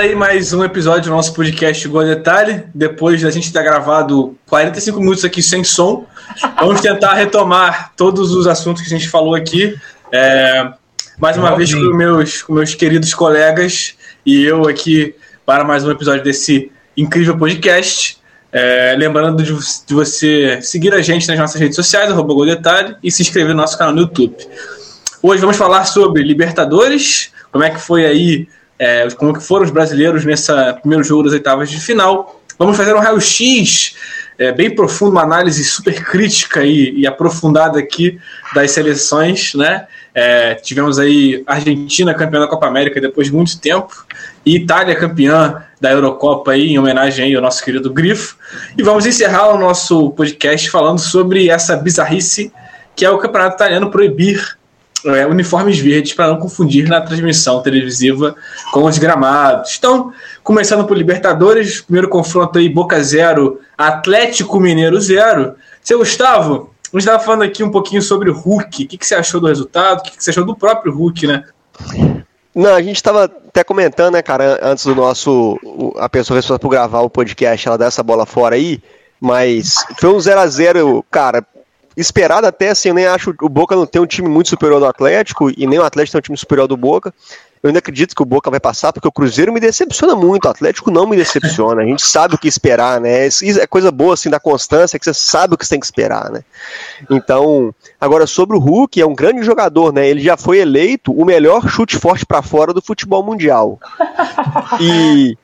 Ar aí mais um episódio do nosso podcast Gol Detalhe. Depois da gente ter gravado 45 minutos aqui sem som, vamos tentar retomar todos os assuntos que a gente falou aqui. É, mais uma vez com meus, com meus queridos colegas e eu aqui para mais um episódio desse incrível podcast. É, lembrando de, de, você seguir a gente nas nossas redes sociais, arroba Gol Detalhe, e se inscrever no nosso canal no YouTube. Hoje vamos falar sobre Libertadores, como é que foi aí é, como que foram os brasileiros nesse primeiro jogo das oitavas de final. Vamos fazer um raio-x é, bem profundo, uma análise super crítica e, e aprofundada aqui das seleções, né? É, tivemos aí Argentina campeã da Copa América depois de muito tempo e Itália campeã da Eurocopa aí, em homenagem aí ao nosso querido Grifo. E vamos encerrar o nosso podcast falando sobre essa bizarrice que é o Campeonato Italiano proibir é, uniformes verdes para não confundir na transmissão televisiva com os gramados. Então, começando por Libertadores, primeiro confronto aí Boca 0, Atlético Mineiro 0. Seu Gustavo, a gente estava falando aqui um pouquinho sobre o Hulk. O que, que você achou do resultado? O que, que você achou do próprio Hulk, né? Não, a gente estava até comentando, né, cara, antes do nosso. A pessoa responsável por gravar o podcast, ela dá essa bola fora aí, mas foi um 0 a 0 cara, esperado até, assim, eu nem acho o Boca não tem um time muito superior do Atlético e nem o Atlético tem um time superior do Boca. Eu ainda acredito que o Boca vai passar, porque o Cruzeiro me decepciona muito, o Atlético não me decepciona. A gente sabe o que esperar, né? Isso é coisa boa, assim, da constância, que você sabe o que você tem que esperar, né? Então, agora, sobre o Hulk, é um grande jogador, né? Ele já foi eleito o melhor chute forte para fora do futebol mundial. E.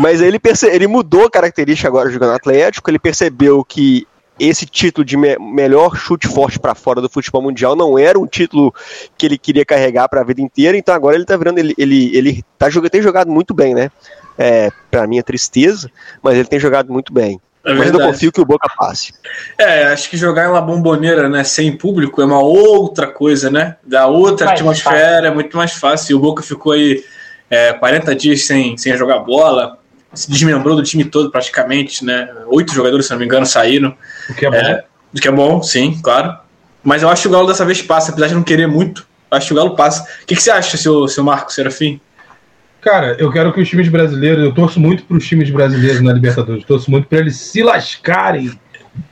Mas ele, perce... ele mudou a característica agora jogando Atlético, ele percebeu que esse título de me melhor chute forte para fora do futebol mundial não era um título que ele queria carregar para a vida inteira, então agora ele tá virando, ele, ele, ele tá jogando, tem jogado muito bem, né? É, para mim é tristeza, mas ele tem jogado muito bem. É mas eu confio que o Boca passe. É, acho que jogar em uma bomboneira, né, sem público é uma outra coisa, né? Da outra atmosfera, é muito mais fácil. E o Boca ficou aí é, 40 dias sem, sem jogar bola, se desmembrou do time todo praticamente, né? Oito jogadores, se não me engano, saíram. O que é bom. É, o que é bom, sim, claro. Mas eu acho que o Galo dessa vez passa, apesar de não querer muito. Acho que o Galo passa. O que, que você acha, seu, seu Marco Serafim? Cara, eu quero que os times brasileiros, eu torço muito para os times brasileiros na Libertadores, torço muito para eles se lascarem.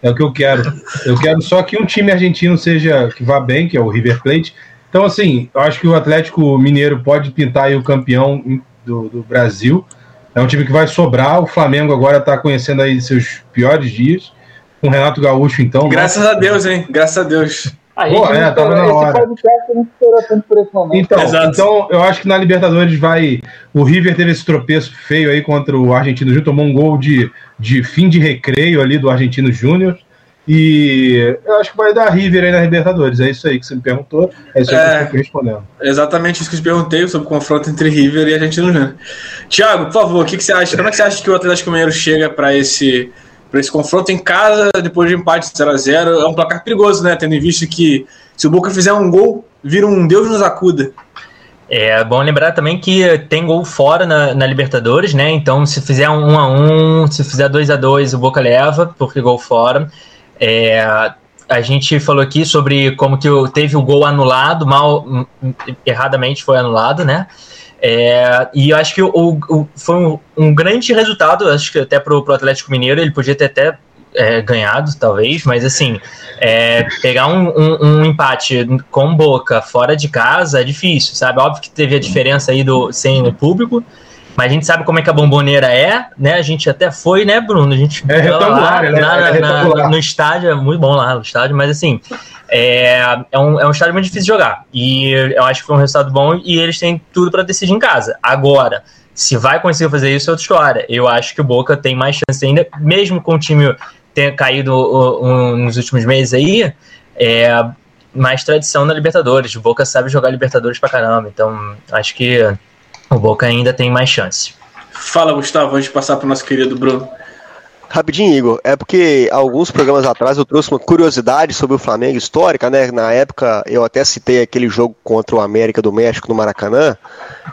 É o que eu quero. Eu quero só que um time argentino seja que vá bem, que é o River Plate. Então, assim, eu acho que o Atlético Mineiro pode pintar aí o campeão do, do Brasil. É um time que vai sobrar. O Flamengo agora está conhecendo aí seus piores dias. Com o Renato Gaúcho, então. Graças a Deus, hein? Graças a Deus. A Pô, é, tava na hora. Então, então, eu acho que na Libertadores vai. O River teve esse tropeço feio aí contra o Argentino Júnior, tomou um gol de, de fim de recreio ali do Argentino Júnior. E eu acho que vai dar River aí na Libertadores. É isso aí que você me perguntou. É isso aí é, que eu estou respondendo. Exatamente isso que eu te perguntei sobre o confronto entre River e Argentino Júnior. Tiago, por favor, o que, que, você acha? Como é que você acha que o Atlético Mineiro chega para esse, esse confronto em casa, depois de empate 0x0? É um placar perigoso, né? Tendo em vista que se o Boca fizer um gol, vira um Deus nos acuda. É bom lembrar também que tem gol fora na, na Libertadores, né? Então, se fizer um 1 a 1 se fizer 2 a 2 o Boca leva, porque gol fora. É, a gente falou aqui sobre como que teve o gol anulado, mal, erradamente foi anulado, né? É, e eu acho que o, o foi um, um, grande resultado, acho que até pro, pro Atlético Mineiro, ele podia ter até é, ganhado, talvez, mas assim, é, pegar um, um, um, empate com boca fora de casa é difícil, sabe? Óbvio que teve a diferença aí do sem o público, mas a gente sabe como é que a bomboneira é, né? A gente até foi, né, Bruno? A gente é retangular, lá, né? Na, é na, no estádio, é muito bom lá no estádio, mas assim, é, é, um, é um estádio muito difícil de jogar. E eu acho que foi um resultado bom e eles têm tudo para decidir em casa. Agora, se vai conseguir fazer isso é outra história. Eu acho que o Boca tem mais chance ainda, mesmo com o time ter caído uh, nos últimos meses aí, é, mais tradição na Libertadores. O Boca sabe jogar Libertadores pra caramba. Então, acho que o Boca ainda tem mais chance. Fala, Gustavo, antes de passar para o nosso querido Bruno. Rapidinho, Igor, é porque alguns programas atrás eu trouxe uma curiosidade sobre o Flamengo histórica, né? Na época eu até citei aquele jogo contra o América do México no Maracanã,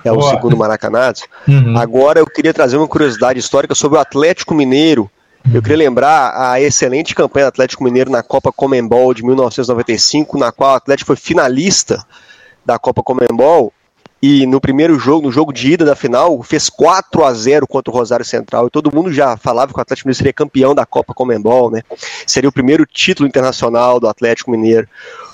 é o Boa. segundo Maracanã. Uhum. Agora eu queria trazer uma curiosidade histórica sobre o Atlético Mineiro. Eu queria lembrar a excelente campanha do Atlético Mineiro na Copa Comembol de 1995, na qual o Atlético foi finalista da Copa Comembol e no primeiro jogo, no jogo de ida da final, fez 4 a 0 contra o Rosário Central. E todo mundo já falava que o Atlético Mineiro seria campeão da Copa Comembol, né? Seria o primeiro título internacional do Atlético Mineiro.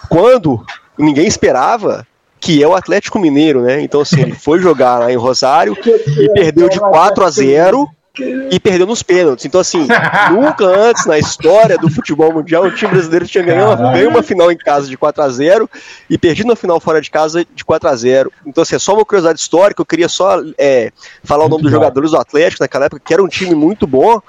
Quando ninguém esperava que é o Atlético Mineiro, né? Então, assim, ele foi jogar lá em Rosário e perdeu de 4 a 0 e perdeu nos pênaltis. Então, assim, nunca antes na história do futebol mundial o time brasileiro tinha ganhado ganho uma final em casa de 4 a 0 e perdido uma final fora de casa de 4 a 0 Então, assim, é só uma curiosidade histórica. Eu queria só é, falar muito o nome dos jogadores do Atlético naquela época, que era um time muito bom.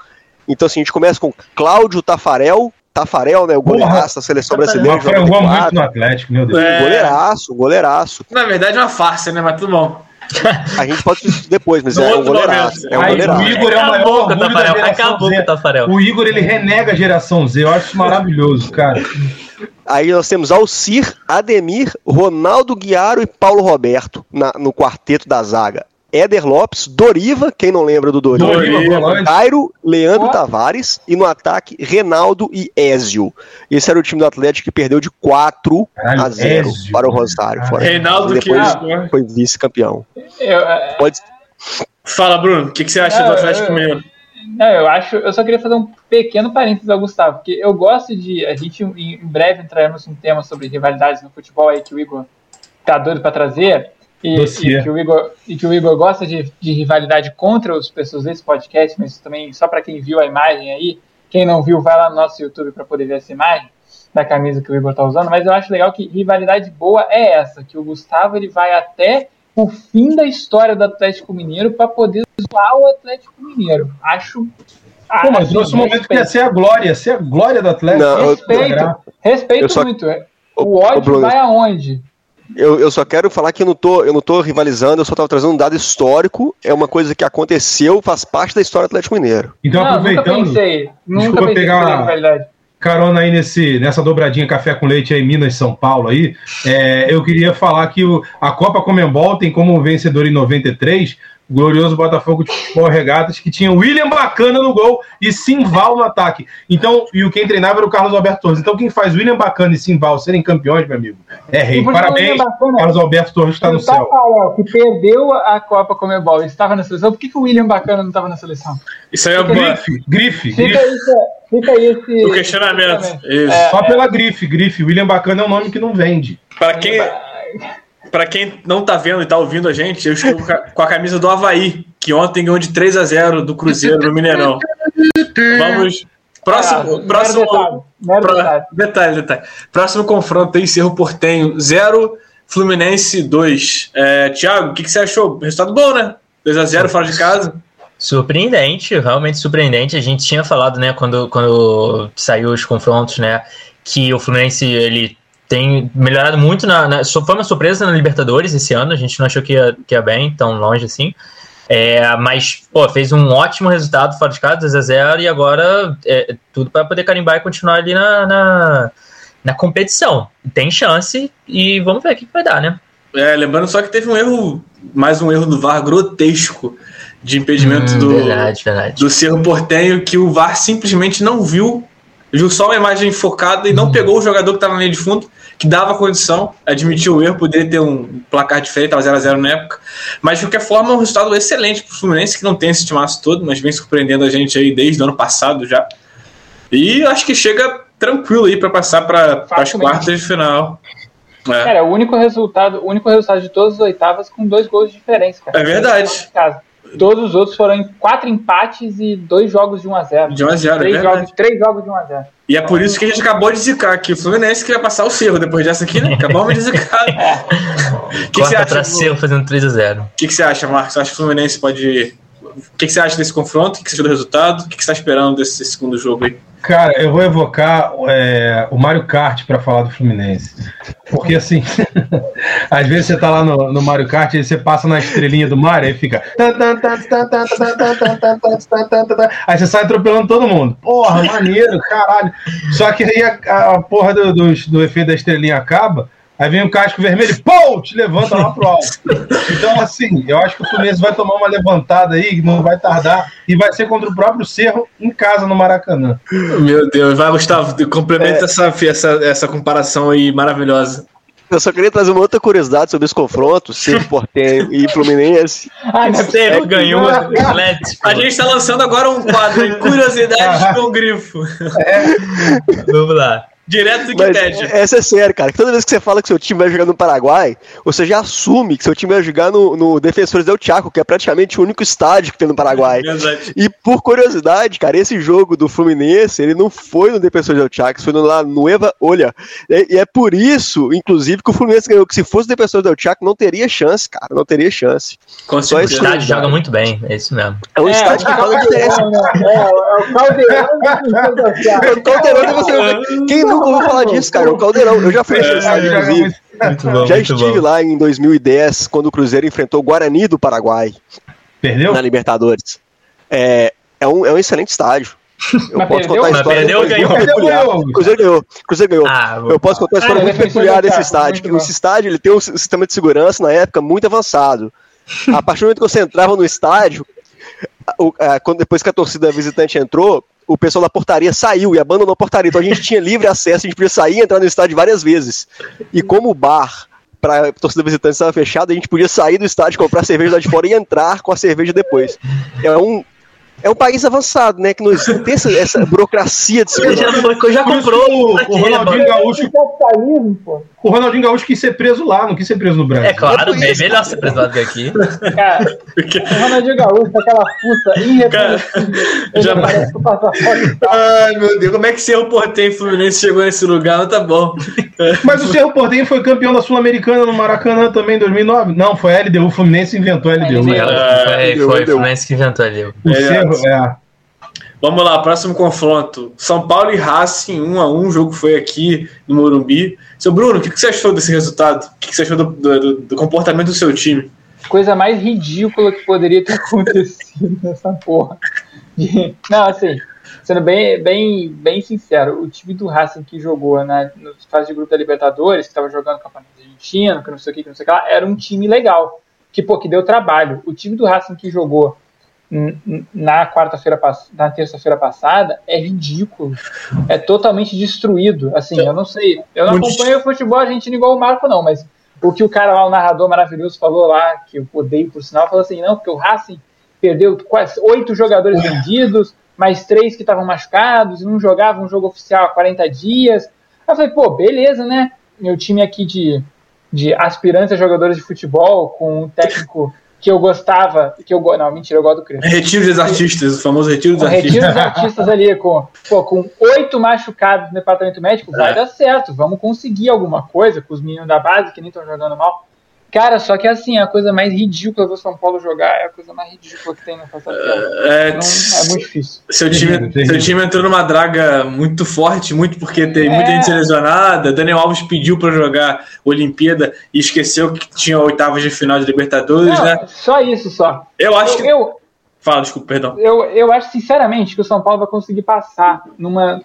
Então, assim, a gente começa com Cláudio Tafarel, Tafarel, né? O goleiraço da seleção brasileira. Tafarel jogou muito no Atlético, meu Deus. É... Goleiraço, goleiraço. Na verdade é uma farsa, né? Mas tudo bom. A gente pode isso depois, mas no é um goleiraço. É um goleiraço. O Igor é o maior orgulho Tafarel, da Acabou Z. Tafarel. O Igor, ele renega a geração Z. Eu acho isso maravilhoso, cara. Aí nós temos Alcir, Ademir, Ronaldo Guiaro e Paulo Roberto na, no quarteto da zaga. Éder Lopes, Doriva, quem não lembra do Doriva? Doriva Cairo, Leandro oh. Tavares e no ataque Renaldo e Ézio. Esse era o time do Atlético que perdeu de 4 Caralho, a 0 Ézio, para o Rosário. Fora Reinaldo depois que foi vice-campeão. É, Pode... Fala, Bruno, o que, que, você acha do Atlético Mineiro? Não, eu acho. Eu só queria fazer um pequeno parênteses ao Gustavo, porque eu gosto de. A gente em breve entraremos um tema sobre rivalidades no futebol aí que o Igor tá doido para trazer. E, e, que o Igor, e que o Igor gosta de, de rivalidade contra as pessoas desse podcast, mas também só para quem viu a imagem aí, quem não viu, vai lá no nosso YouTube para poder ver essa imagem da camisa que o Igor tá usando. Mas eu acho legal que rivalidade boa é essa, que o Gustavo ele vai até o fim da história do Atlético Mineiro para poder zoar o Atlético Mineiro. Acho. Pô, mas trouxe um momento que ia ser a glória, ia ser a glória do Atlético. Não, respeito, eu, respeito só... muito. O ódio vai aonde? Eu, eu só quero falar que eu não, tô, eu não tô rivalizando, eu só estava trazendo um dado histórico, é uma coisa que aconteceu, faz parte da história do Atlético Mineiro. Então, não, aproveitando. Nunca pensei, nunca desculpa pensei pegar carona aí nesse, nessa dobradinha café com leite aí, Minas São Paulo aí, é, eu queria falar que o, a Copa Comembol tem como vencedor em 93 glorioso Botafogo de Futebol Regatas, que tinha William Bacana no gol e Simval no ataque. Então, e o quem treinava era o Carlos Alberto Torres. Então, quem faz William Bacana e Simval serem campeões, meu amigo, é rei. Parabéns, Bacana, Carlos Alberto Torres está no tá céu. Falando, que perdeu a Copa Comebol, estava na seleção. Por que, que o William Bacana não estava na seleção? Isso aí é fica grife, grife. Fica, grife. Isso, fica aí esse... O questionamento. É, Só é, pela grife, grife. William Bacana é um nome que não vende. Para quem para quem não tá vendo e tá ouvindo a gente, eu estou com a camisa do Havaí, que ontem ganhou de 3 a 0 do Cruzeiro no Mineirão. Vamos. Próximo. Ah, próximo detalhe, detalhe. detalhe, detalhe. Próximo confronto aí, Cerro Portenho 0, Fluminense 2. É, Thiago, o que, que você achou? Resultado bom, né? 2 a 0 fora de casa. Surpreendente, realmente surpreendente. A gente tinha falado, né, quando, quando saiu os confrontos, né, que o Fluminense ele tem melhorado muito na, na, Foi uma surpresa na Libertadores esse ano, a gente não achou que ia, que ia bem, tão longe assim. É, mas, pô, fez um ótimo resultado fora de casa, 2 a 0 e agora é, tudo para poder carimbar e continuar ali na, na, na, competição. Tem chance e vamos ver o que, que vai dar, né? É, lembrando só que teve um erro, mais um erro do VAR grotesco de impedimento hum, do, verdade, verdade. do Cerro Portenho, que o VAR simplesmente não viu, viu só uma imagem focada e não hum. pegou o jogador que estava na linha de fundo que dava condição, admitiu o erro, poderia ter um placar diferente, estava 0x0 na época. Mas de qualquer forma, é um resultado excelente para o Fluminense, que não tem esse timaço todo, mas vem surpreendendo a gente aí desde o ano passado já. E acho que chega tranquilo aí para passar para as quartas de final. É. Cara, o único resultado, o único resultado de todas as oitavas com dois gols de diferença, cara. É verdade. Todos os outros foram em quatro empates e dois jogos de 1x0. De 1x0, três, é jogos, três jogos de 1x0. E é por isso que a gente acabou de zicar aqui. O Fluminense que vai passar o Cerro depois dessa aqui, né? Acabamos de zicar. O que, que você acha? Cerro fazendo 3x0. O que, que você acha, Marcos? Você acha que o Fluminense pode. O que, que você acha desse confronto? O que, que você acha do resultado? O que, que você está esperando desse segundo jogo aí? Cara, eu vou evocar é, o Mario Kart para falar do Fluminense. Porque assim, às vezes você tá lá no, no Mario Kart e você passa na estrelinha do Mario e fica. Aí você sai atropelando todo mundo. Porra, maneiro, caralho. Só que aí a, a porra do, do, do efeito da estrelinha acaba. Aí vem um casco vermelho e pô, te levanta lá pro alto. Então, assim, eu acho que o Fluminense vai tomar uma levantada aí, não vai tardar, e vai ser contra o próprio Cerro em casa no Maracanã. Meu Deus, vai, Gustavo, complementa é... essa, essa, essa comparação aí maravilhosa. Eu só queria trazer uma outra curiosidade sobre esse confronto, Cerro Portenho e Fluminense. Ah, o Cerro ganhou Atlético. A gente está lançando agora um quadro em Curiosidades com Grifo. É. Vamos lá. Direto do Wikipedia. Essa é sério, cara. Toda vez que você fala que seu time vai jogar no Paraguai, você já assume que seu time vai jogar no, no Defensores del Chaco, que é praticamente o único estádio que tem no Paraguai. E por curiosidade, cara, esse jogo do Fluminense, ele não foi no Defensores del Chaco, foi no La Nueva Olha. E, e, é por isso, inclusive, que o Fluminense ganhou, que se fosse o Defensores del Chaco, não teria chance, cara. Não teria chance. Com Só esse estádio joga muito bem, é isso mesmo. É um é, estádio que faz a diferença. É, é, o Caldeirão É o Caldeirão de você. Quem nunca ouviu falar disso, cara. O Caldeirão. Eu já fui é, inclusive. Bom, já estive bom. lá em 2010, quando o Cruzeiro enfrentou o Guarani do Paraguai. Perdeu? Na Libertadores. É, é, um, é um excelente estádio. Eu mas posso perdeu? contar a história. Mas perdeu ou ganhou? Perdeu, Cruzeiro ganhou. Cruzeiro ganhou. Ah, eu posso contar a história ah, muito peculiar desse estádio. Esse estádio ele tem um sistema de segurança na época muito avançado. A partir do momento que você entrava no estádio, o, a, quando, depois que a torcida visitante entrou, o pessoal da portaria saiu e abandonou a portaria. Então a gente tinha livre acesso, a gente podia sair e entrar no estádio várias vezes. E como o bar para a torcida visitante estava fechado, a gente podia sair do estádio, comprar cerveja lá de fora e entrar com a cerveja depois. É um, é um país avançado, né? Que não tem essa, essa burocracia de segurança. Já, já comprou o, o Ronaldinho Gaúcho. O Ronaldinho Gaúcho quis ser preso lá, não quis ser preso no Brasil. É claro, é melhor ser preso lá do que aqui. Cara, o Ronaldinho Gaúcho, aquela puta irreconhecível. Já parece Ai, meu Deus, como é que o Cerro Portenho Fluminense chegou nesse lugar? Não tá bom. Mas o Cerro Portenho foi campeão da Sul-Americana no Maracanã também em 2009. Não, foi a LDU, o Fluminense inventou a LDU. É, foi, foi o Fluminense que inventou a LDU. O Cerro, é. Vamos lá, próximo confronto. São Paulo e Racing, 1 a 1 O jogo foi aqui no Morumbi. Seu Bruno, o que você achou desse resultado? O que você achou do, do, do comportamento do seu time? Coisa mais ridícula que poderia ter acontecido nessa porra. Não, assim, sendo bem, bem, bem sincero, o time do Racing que jogou na no fase de grupo da Libertadores, que estava jogando campeonato argentino, que não sei o que, que não sei o que lá, era um time legal. Que, pô, que deu trabalho. O time do Racing que jogou na quarta-feira, na terça-feira passada é ridículo. É totalmente destruído. Assim, eu não sei. Eu não acompanho o futebol argentino igual o Marco, não, mas o que o cara lá, o narrador maravilhoso, falou lá, que eu odeio por sinal, falou assim: não, porque o Racing perdeu quase oito jogadores vendidos, mais três que estavam machucados, e não jogavam um jogo oficial há 40 dias. Aí eu falei, pô, beleza, né? Meu time aqui de, de aspirantes a jogadores de futebol, com um técnico que eu gostava, que eu não, mentira, eu gosto do Crespo. Retiro dos artistas, o famoso retiro dos artistas. Retiro dos artistas ali com, pô, com oito machucados no departamento médico, é. vai dar certo, vamos conseguir alguma coisa com os meninos da base que nem estão jogando mal. Cara, só que assim, a coisa mais ridícula do São Paulo jogar é a coisa mais ridícula que tem na face é, é, é muito difícil. Seu time, seu time entrou numa draga muito forte, muito porque tem muita é. gente lesionada. Daniel Alves pediu para jogar Olimpíada e esqueceu que tinha oitavas de final de Libertadores, Não, né? Só isso, só. Eu acho eu, que. Eu, Fala, desculpa, perdão. Eu, eu acho sinceramente que o São Paulo vai conseguir passar numa.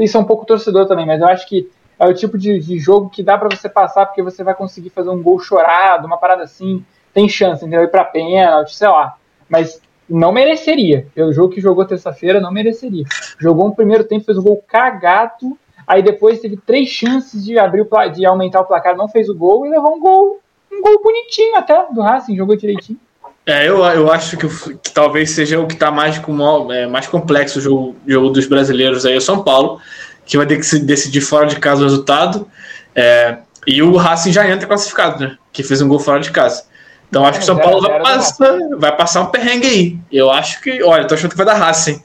Isso é um pouco torcedor também, mas eu acho que é o tipo de, de jogo que dá para você passar porque você vai conseguir fazer um gol chorado, uma parada assim, tem chance, entendeu? Ir pra pênalti, sei lá. Mas não mereceria. O jogo que jogou terça-feira não mereceria. Jogou um primeiro tempo, fez um gol cagado, aí depois teve três chances de abrir o, de aumentar o placar, não fez o gol e levou um gol, um gol bonitinho até do Racing, jogou direitinho. É, eu, eu acho que, que talvez seja o que está mais, com, é, mais complexo o jogo, jogo dos brasileiros aí, é São Paulo que vai ter que decidir fora de casa o resultado. É, e o Racing já entra classificado, né? Que fez um gol fora de casa. Então acho que o São Paulo vai passar, vai passar um perrengue aí. Eu acho que, olha, tô achando que vai dar Racing. O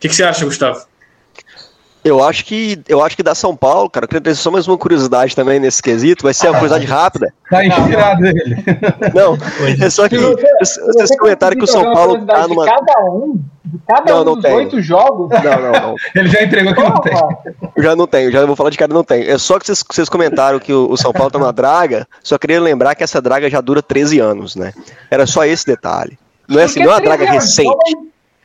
que, que você acha, Gustavo? Eu acho que eu acho que dá São Paulo, cara. Eu queria ter só mais uma curiosidade também nesse quesito. Vai ser uma curiosidade rápida. Tá inspirado ele. Não, é só que vocês comentaram que o São Paulo tá numa. Cada um, de cada não, um dos oito jogos. Não, não, não. Ele já entregou que não tem. Eu já não tenho, já vou falar de cada não tem. É só que vocês, vocês comentaram que o, o São Paulo tá numa draga. Só queria lembrar que essa draga já dura 13 anos, né? Era só esse detalhe. Não é assim, não é uma draga recente.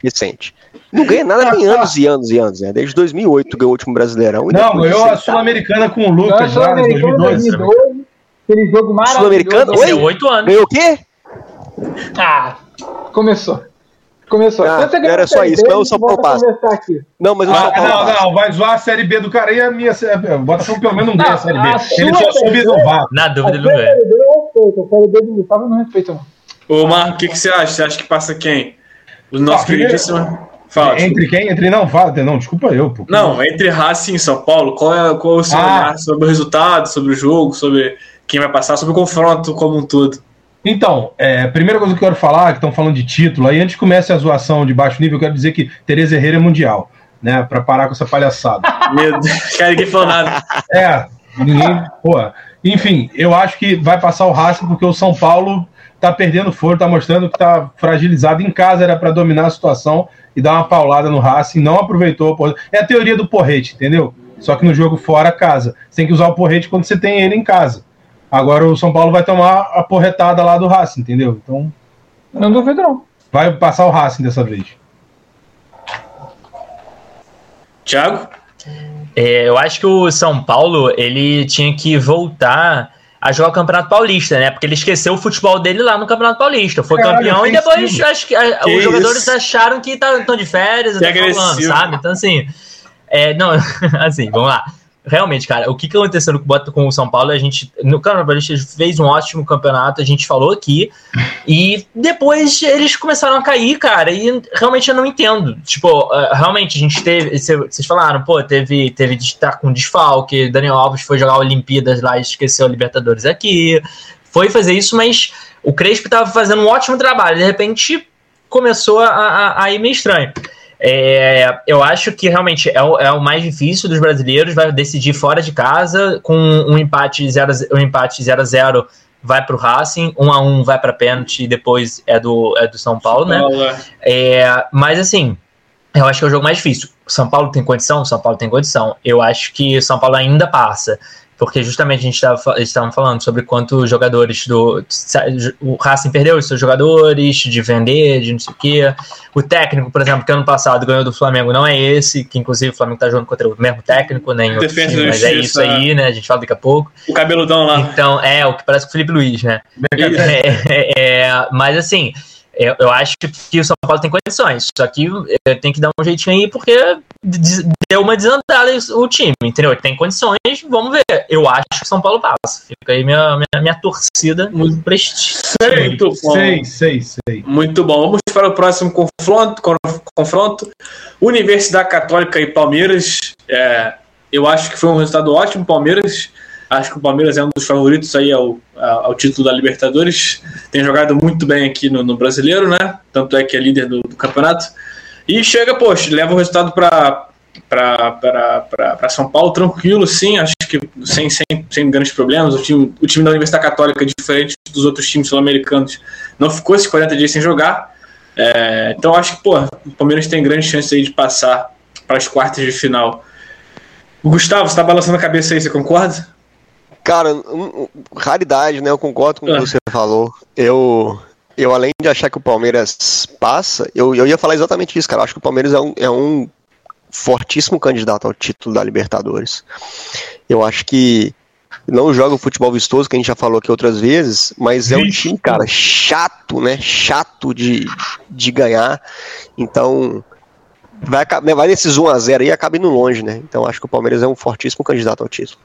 Recente. Não ganha nada tem anos e anos e anos, né? Desde 2008 ganhou o último Brasileirão. Não, ganhou a Sul-Americana com o Lucas lá em 2012. 2012 aquele jogo maravilhoso. Sul-Americana? Oi? Ganhou oito anos. Ganhou o quê? Ah, começou. Começou. Ah, então, era só isso, não só passo. Não, mas o ah, São Paulo Não, passa. não, vai zoar a Série B do cara e a minha. O Botafogo pelo menos não ganha a Série B. Ele só soube inovar. Na dúvida, ele não ganha. A Série B do Gustavo não respeita, não. Ô, Marco, o que, que você acha? Você acha que passa quem? O nosso ah, queridíssimo. Fala, entre quem? Entre não, fala, não, desculpa eu. Pô. Não, entre Racing e São Paulo, qual é, qual é o seu ah. olhar sobre o resultado, sobre o jogo, sobre quem vai passar, sobre o confronto como um todo? Então, é, primeira coisa que eu quero falar, que estão falando de título, aí antes que comece a zoação de baixo nível, eu quero dizer que Tereza Herrera é mundial, né? Pra parar com essa palhaçada. Meu Deus, cara, ninguém falou nada. É, ninguém. Pô. Enfim, eu acho que vai passar o Racing porque o São Paulo tá perdendo força, tá mostrando que tá fragilizado. Em casa era para dominar a situação e dar uma paulada no Racing, não aproveitou. É a teoria do porrete, entendeu? Só que no jogo fora, casa. Você tem que usar o porrete quando você tem ele em casa. Agora o São Paulo vai tomar a porretada lá do Racing, entendeu? Então. Não duvido, não. Vai passar o Racing dessa vez. Thiago? É, eu acho que o São Paulo ele tinha que voltar a jogar o Campeonato Paulista, né? Porque ele esqueceu o futebol dele lá no Campeonato Paulista. Foi Caralho, campeão e depois acho que, a, que os jogadores acharam que estão tá, de férias, que falando, sabe? Então, assim. É, não, assim, vamos lá realmente, cara, o que, aconteceu com, o São Paulo? A gente, no Campeonato a gente fez um ótimo campeonato, a gente falou aqui, e depois eles começaram a cair, cara, e realmente eu não entendo. Tipo, uh, realmente a gente teve, vocês falaram, pô, teve, teve de estar com desfalque, Daniel Alves foi jogar Olimpíadas lá e esqueceu a Libertadores aqui, foi fazer isso, mas o Crespo estava fazendo um ótimo trabalho, de repente começou a, a, a ir meio estranho. É, eu acho que realmente é o, é o, mais difícil dos brasileiros, vai decidir fora de casa, com um empate 0 um empate 0 a 0 vai para o Racing, 1 a 1 vai para pênalti e depois é do, é do São Paulo, São Paulo né? É. é, mas assim, eu acho que é o jogo mais difícil. São Paulo tem condição? São Paulo tem condição. Eu acho que São Paulo ainda passa porque justamente a gente estava falando sobre quantos jogadores do. O Racing perdeu os seus jogadores, de vender, de não sei o quê. O técnico, por exemplo, que ano passado ganhou do Flamengo, não é esse, que inclusive o Flamengo está jogando contra o mesmo técnico, né? Time, mas é isso aí, né? A gente fala daqui a pouco. O cabeludão lá. Então, é, o que parece com o Felipe Luiz, né? É, é, é, mas assim. Eu, eu, acho que o São Paulo tem condições, só que tem que dar um jeitinho aí, porque deu uma desandada o time, entendeu? Tem condições, vamos ver. Eu acho que o São Paulo passa. Fica aí minha, minha, minha torcida muito prestígio. Muito bom. Sei, sei, sei. Muito bom. Vamos para o próximo confronto. confronto. Universidade Católica e Palmeiras. É, eu acho que foi um resultado ótimo, Palmeiras. Acho que o Palmeiras é um dos favoritos aí ao, ao título da Libertadores. Tem jogado muito bem aqui no, no brasileiro, né? Tanto é que é líder do, do campeonato. E chega, poxa, leva o resultado para para São Paulo tranquilo, sim, acho que sem, sem, sem grandes problemas. O time, o time da Universidade Católica, diferente dos outros times sul-americanos, não ficou esses 40 dias sem jogar. É, então acho que pô, o Palmeiras tem grande chance aí de passar para as quartas de final. Gustavo, você está balançando a cabeça aí, você concorda? Cara, um, raridade, né? Eu concordo com o que ah. você falou. Eu, eu, além de achar que o Palmeiras passa, eu, eu ia falar exatamente isso, cara. Eu acho que o Palmeiras é um, é um fortíssimo candidato ao título da Libertadores. Eu acho que não joga o futebol vistoso, que a gente já falou aqui outras vezes, mas é um time, cara, chato, né? Chato de, de ganhar. Então, vai, vai nesses 1x0 aí e acaba indo longe, né? Então, acho que o Palmeiras é um fortíssimo candidato ao título.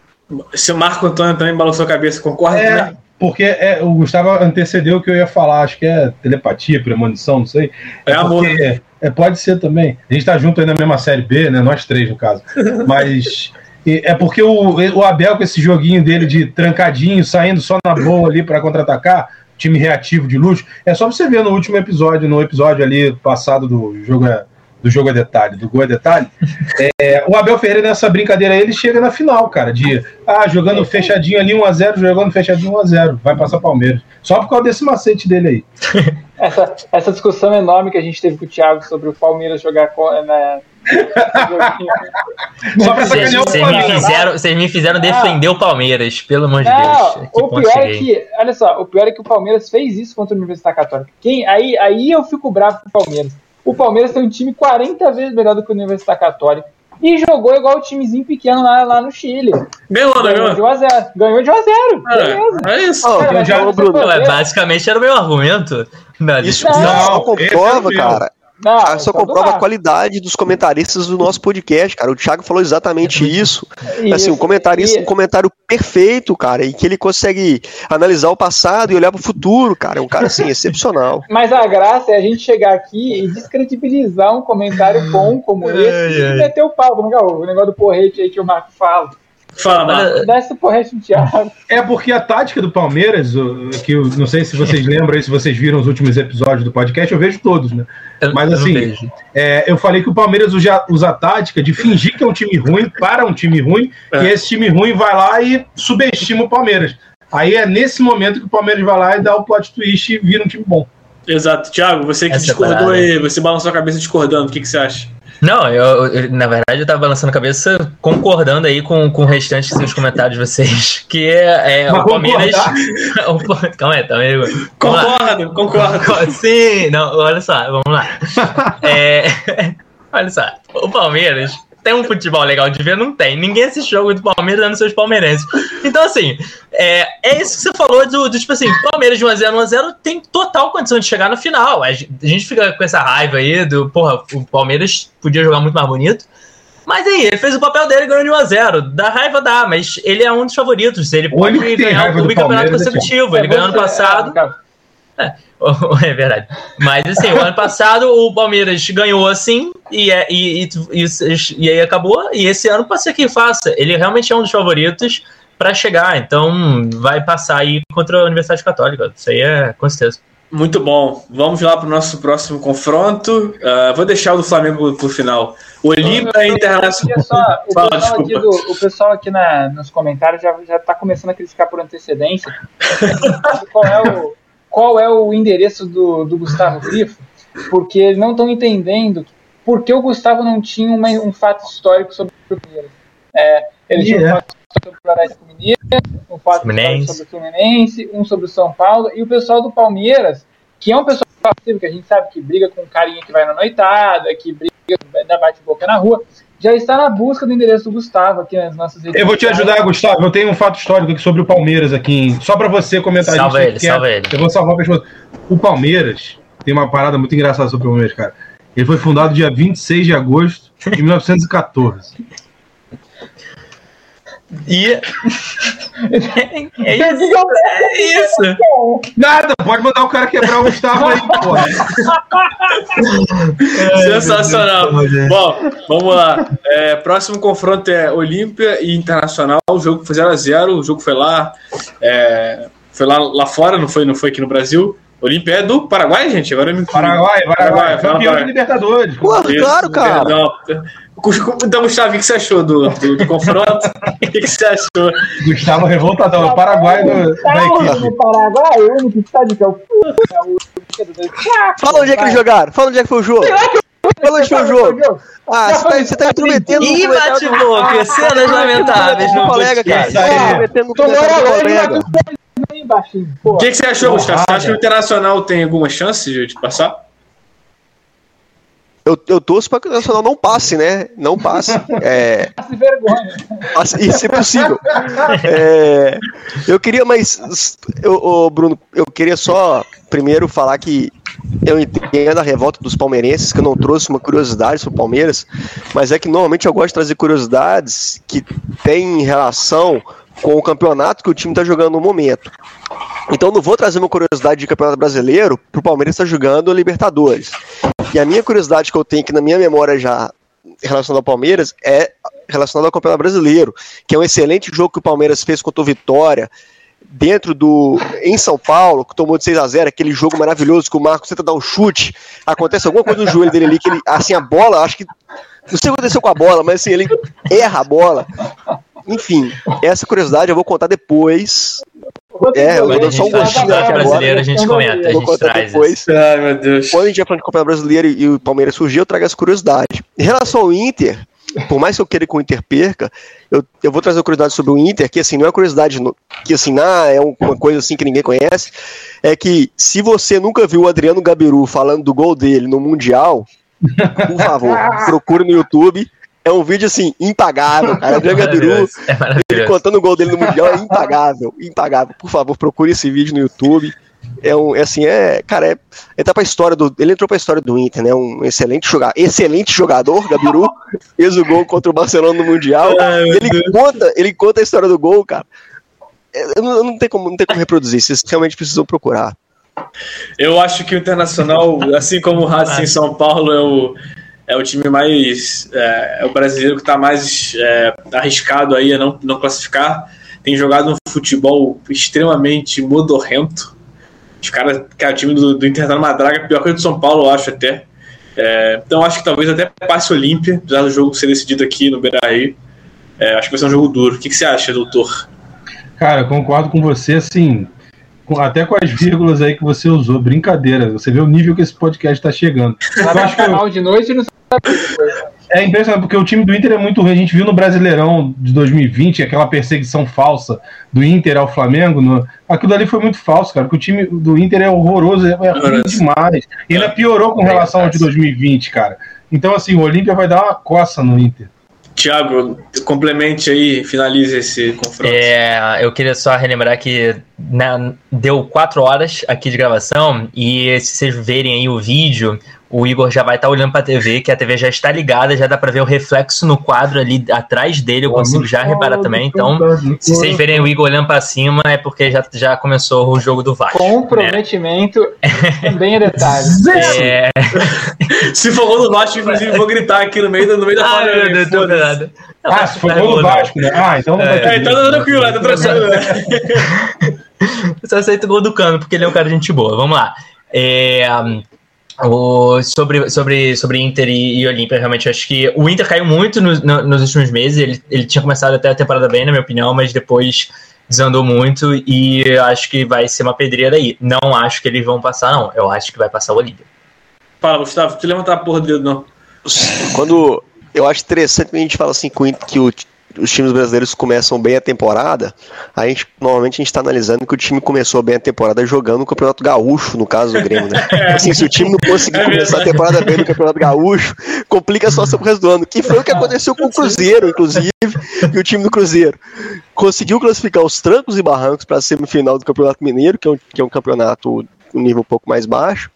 Se o Marco Antônio também balançou a cabeça, concorda? É, né? porque é, o Gustavo antecedeu o que eu ia falar, acho que é telepatia, premonição, não sei. É, é amor. Porque, é, pode ser também. A gente tá junto aí na mesma série B, né? Nós três, no caso. Mas é porque o, o Abel, com esse joguinho dele de trancadinho, saindo só na boa ali para contra-atacar, time reativo de luxo, é só você ver no último episódio, no episódio ali passado do jogo. É, do jogo a detalhe, do gol a detalhe, é, o Abel Ferreira nessa brincadeira aí, ele chega na final, cara, de ah, jogando fechadinho ali 1x0, jogando fechadinho 1x0, vai passar Palmeiras. Só por causa desse macete dele aí. Essa, essa discussão enorme que a gente teve com o Thiago sobre o Palmeiras jogar com, né, vocês, me fizeram, vocês me fizeram defender ah, o Palmeiras, pelo amor de Deus. O pior é que, olha só, o pior é que o Palmeiras fez isso contra a Universidade Católica. Quem, aí, aí eu fico bravo com o Palmeiras. O Palmeiras tem um time 40 vezes melhor do que a Universidade Católica. E jogou igual o timezinho pequeno lá, lá no Chile. Ganhou, né, ganhou, de 1x0. Ganhou de 1x0. É, é isso. Oh, Cara, já, Bruno, basicamente era o meu argumento. Não, isso não, não comprova, cara. Não, só comprova a qualidade dos comentaristas do nosso podcast, cara. O Thiago falou exatamente é isso. isso. Assim, um comentarista, um comentário perfeito, cara, e que ele consegue analisar o passado e olhar para o futuro, cara. É um cara assim excepcional. Mas a graça é a gente chegar aqui e descredibilizar um comentário bom como esse é, e meter o pau, o negócio do porrete aí que o Marco fala. Fala, Desce o porrete no Thiago. É porque a tática do Palmeiras, que eu não sei se vocês lembram, se vocês viram os últimos episódios do podcast, eu vejo todos, né? Mas assim, eu, é, eu falei que o Palmeiras usa, usa a tática de fingir que é um time ruim para um time ruim, é. e esse time ruim vai lá e subestima o Palmeiras. Aí é nesse momento que o Palmeiras vai lá e dá o plot twist e vira um time bom. Exato. Thiago, você que Essa discordou aí, você balançou a cabeça discordando, o que, que você acha? Não, eu, eu, na verdade eu tava balançando a cabeça concordando aí com, com o restante dos comentários de vocês. Que é, é o Palmeiras. Calma aí, tá amigo. Concordo, concordo. Sim, não, olha só, vamos lá. É, olha só, o Palmeiras tem um futebol legal de ver? Não tem. Ninguém assiste jogo do Palmeiras dando seus palmeirenses. Então, assim, é, é isso que você falou do, do tipo assim, Palmeiras de 1x0, 1x0 tem total condição de chegar no final. A gente fica com essa raiva aí do, porra, o Palmeiras podia jogar muito mais bonito. Mas aí, ele fez o papel dele ganhando 1x0. Da raiva dá, mas ele é um dos favoritos. Ele pode ganhar o bicampeonato consecutivo. Ele ganhou ano passado. É, é verdade. Mas assim, o ano passado o Palmeiras ganhou assim e, é, e, e, e, e aí acabou. E esse ano pode ser que faça. Ele realmente é um dos favoritos para chegar. Então vai passar aí contra a Universidade Católica. Isso aí é com certeza. Muito bom. Vamos lá para o nosso próximo confronto. Uh, vou deixar o do Flamengo para o final. Olímpia Internacional. Só, o, Fala, pessoal aqui do, o pessoal aqui na, nos comentários já está começando a criticar por antecedência. qual é o qual é o endereço do, do Gustavo Grifo, porque eles não estão entendendo por que o Gustavo não tinha uma, um fato histórico sobre o Palmeiras. É, ele yeah. tinha um fato sobre o Floresta Mineiro, um fato Fluminense. sobre o Fluminense, um sobre o São Paulo, e o pessoal do Palmeiras, que é um pessoal passivo, que a gente sabe que briga com um carinha que vai na noitada, que briga, dá bate-boca na rua, já está na busca do endereço do Gustavo aqui nas nossas redes Eu vou te ajudar, Gustavo. Eu tenho um fato histórico aqui sobre o Palmeiras aqui, só para você comentar. Salva ele, salva ele. Eu vou salvar a pessoa. O Palmeiras tem uma parada muito engraçada sobre o Palmeiras, cara. Ele foi fundado dia 26 de agosto de 1914. E. é isso. É isso. Nada, pode mandar o cara quebrar o Gustavo aí, porra. Sensacional. Bom, vamos lá. É, próximo confronto é Olímpia e Internacional. O jogo foi 0x0. O jogo foi lá. É, foi lá, lá fora, não foi, não foi aqui no Brasil. Olímpia é do Paraguai, gente. Agora me Paraguai, Paraguai, Paraguai campeão de Libertadores. Pô, claro, cara. Perdão. Então, Gustavo, o que você achou do, do, do confronto? o que você achou? Gustavo revoltadão, é o Paraguai do, da equipe. Paraguai, o único estádio que é o. Fala onde é que eles jogaram, fala onde é que foi o jogo. Fala onde foi o jogo. Ah, você tá, você tá intrometendo no Ih, bate-boca, cenas lamentáveis no colega, cara. Tá intrometendo no O que, que você achou, Gustavo? Você acha que o Internacional tem alguma chance de passar? eu, eu torço para que o Nacional não passe, né? Não passe. É, passe vergonha. Isso é possível. É, eu queria, mas, eu, Bruno, eu queria só primeiro falar que eu entendo a revolta dos palmeirenses, que eu não trouxe uma curiosidade sobre o Palmeiras, mas é que normalmente eu gosto de trazer curiosidades que têm relação com o campeonato que o time está jogando no momento. Então não vou trazer uma curiosidade de campeonato brasileiro para o Palmeiras estar tá jogando Libertadores. E a minha curiosidade que eu tenho que na minha memória já relacionada ao Palmeiras é relacionada ao Campeonato Brasileiro, que é um excelente jogo que o Palmeiras fez contra o Vitória dentro do em São Paulo, que tomou de 6 a 0, aquele jogo maravilhoso que o Marcos tenta dar um chute, acontece alguma coisa no joelho dele ali que ele assim a bola, acho que não sei o que aconteceu com a bola, mas assim, ele erra a bola. Enfim, essa curiosidade eu vou contar depois é, eu vou dar só um gostinho aqui brasileiro, a gente comenta, a gente traz depois. Ai, meu Deus. Quando a gente vai falando de campeonato brasileiro e o Palmeiras surgiu, eu trago essa curiosidade. Em relação ao Inter, por mais que eu queira que o Inter perca, eu, eu vou trazer uma curiosidade sobre o Inter, que assim, não é uma curiosidade que assim, ah, é uma coisa assim que ninguém conhece, é que se você nunca viu o Adriano Gabiru falando do gol dele no Mundial, por favor, procure no YouTube é um vídeo assim, impagável, cara. O Gabiru, é ele contando o gol dele no Mundial é impagável, impagável. Por favor, procure esse vídeo no YouTube. é um, é assim, é, cara, é, ele tá pra história do, ele entrou pra história do Inter, né, um excelente jogador, excelente jogador, Gabiru, fez o gol contra o Barcelona no Mundial, Ai, ele Deus. conta, ele conta a história do gol, cara, eu não, eu não tem como, não tem como reproduzir, vocês realmente precisam procurar. Eu acho que o Internacional, assim como o Racing em São Paulo, é o, é o time mais. É, é o brasileiro que está mais é, arriscado aí a não, não classificar. Tem jogado um futebol extremamente modorrento. Os caras, cara, o time do, do Inter tá numa draga pior que o do São Paulo, eu acho até. É, então acho que talvez até passe Olímpia, apesar do jogo ser decidido aqui no Beira Rio. É, acho que vai ser um jogo duro. O que, que você acha, doutor? Cara, eu concordo com você, assim, até com as vírgulas aí que você usou, brincadeira. Você vê o nível que esse podcast está chegando. Lá no canal eu... de noite não sabe É impressionante, porque o time do Inter é muito ruim. A gente viu no Brasileirão de 2020 aquela perseguição falsa do Inter ao Flamengo. No... Aquilo ali foi muito falso, cara, porque o time do Inter é horroroso, é, é ruim demais. E ainda piorou com relação ao de 2020, cara. Então, assim, o Olímpia vai dar uma coça no Inter. Tiago, complemente aí, finalize esse confronto. É, eu queria só relembrar que né, deu quatro horas aqui de gravação e se vocês verem aí o vídeo, o Igor já vai estar tá olhando para a TV, que a TV já está ligada, já dá para ver o reflexo no quadro ali atrás dele, eu consigo já reparar também. Então, se vocês verem o Igor olhando para cima, é porque já, já começou o jogo do Vasco. Né? Comprometimento né? também é detalhe. É... se for gol do Vasco, inclusive, vou gritar aqui no meio, no meio da ah, meu Deus, não nada. Ah, se for gol do Vasco, né? Ah, então não vai ter. É, então tá tranquilo, tá tranquilo. Só aceita o gol do Cano, porque ele é um cara de gente boa. Vamos lá. É, o, sobre, sobre, sobre Inter e, e Olímpia, realmente acho que o Inter caiu muito no, no, nos últimos meses. Ele, ele tinha começado até a temporada bem, na minha opinião, mas depois desandou muito e acho que vai ser uma pedreira aí. Não acho que eles vão passar, não. Eu acho que vai passar o Olímpia. Fala, Gustavo, te levantar a porra do dedo, não. Quando eu acho interessante quando a gente fala assim que o os times brasileiros começam bem a temporada, a gente normalmente a gente está analisando que o time começou bem a temporada jogando o Campeonato Gaúcho, no caso do Grêmio, né? Assim, se o time não conseguir é começar a temporada bem no Campeonato Gaúcho, complica a situação pro resto do ano, que foi o que aconteceu com o Cruzeiro, inclusive, e o time do Cruzeiro conseguiu classificar os trancos e barrancos para a semifinal do Campeonato Mineiro, que é um, que é um campeonato um nível um pouco mais baixo,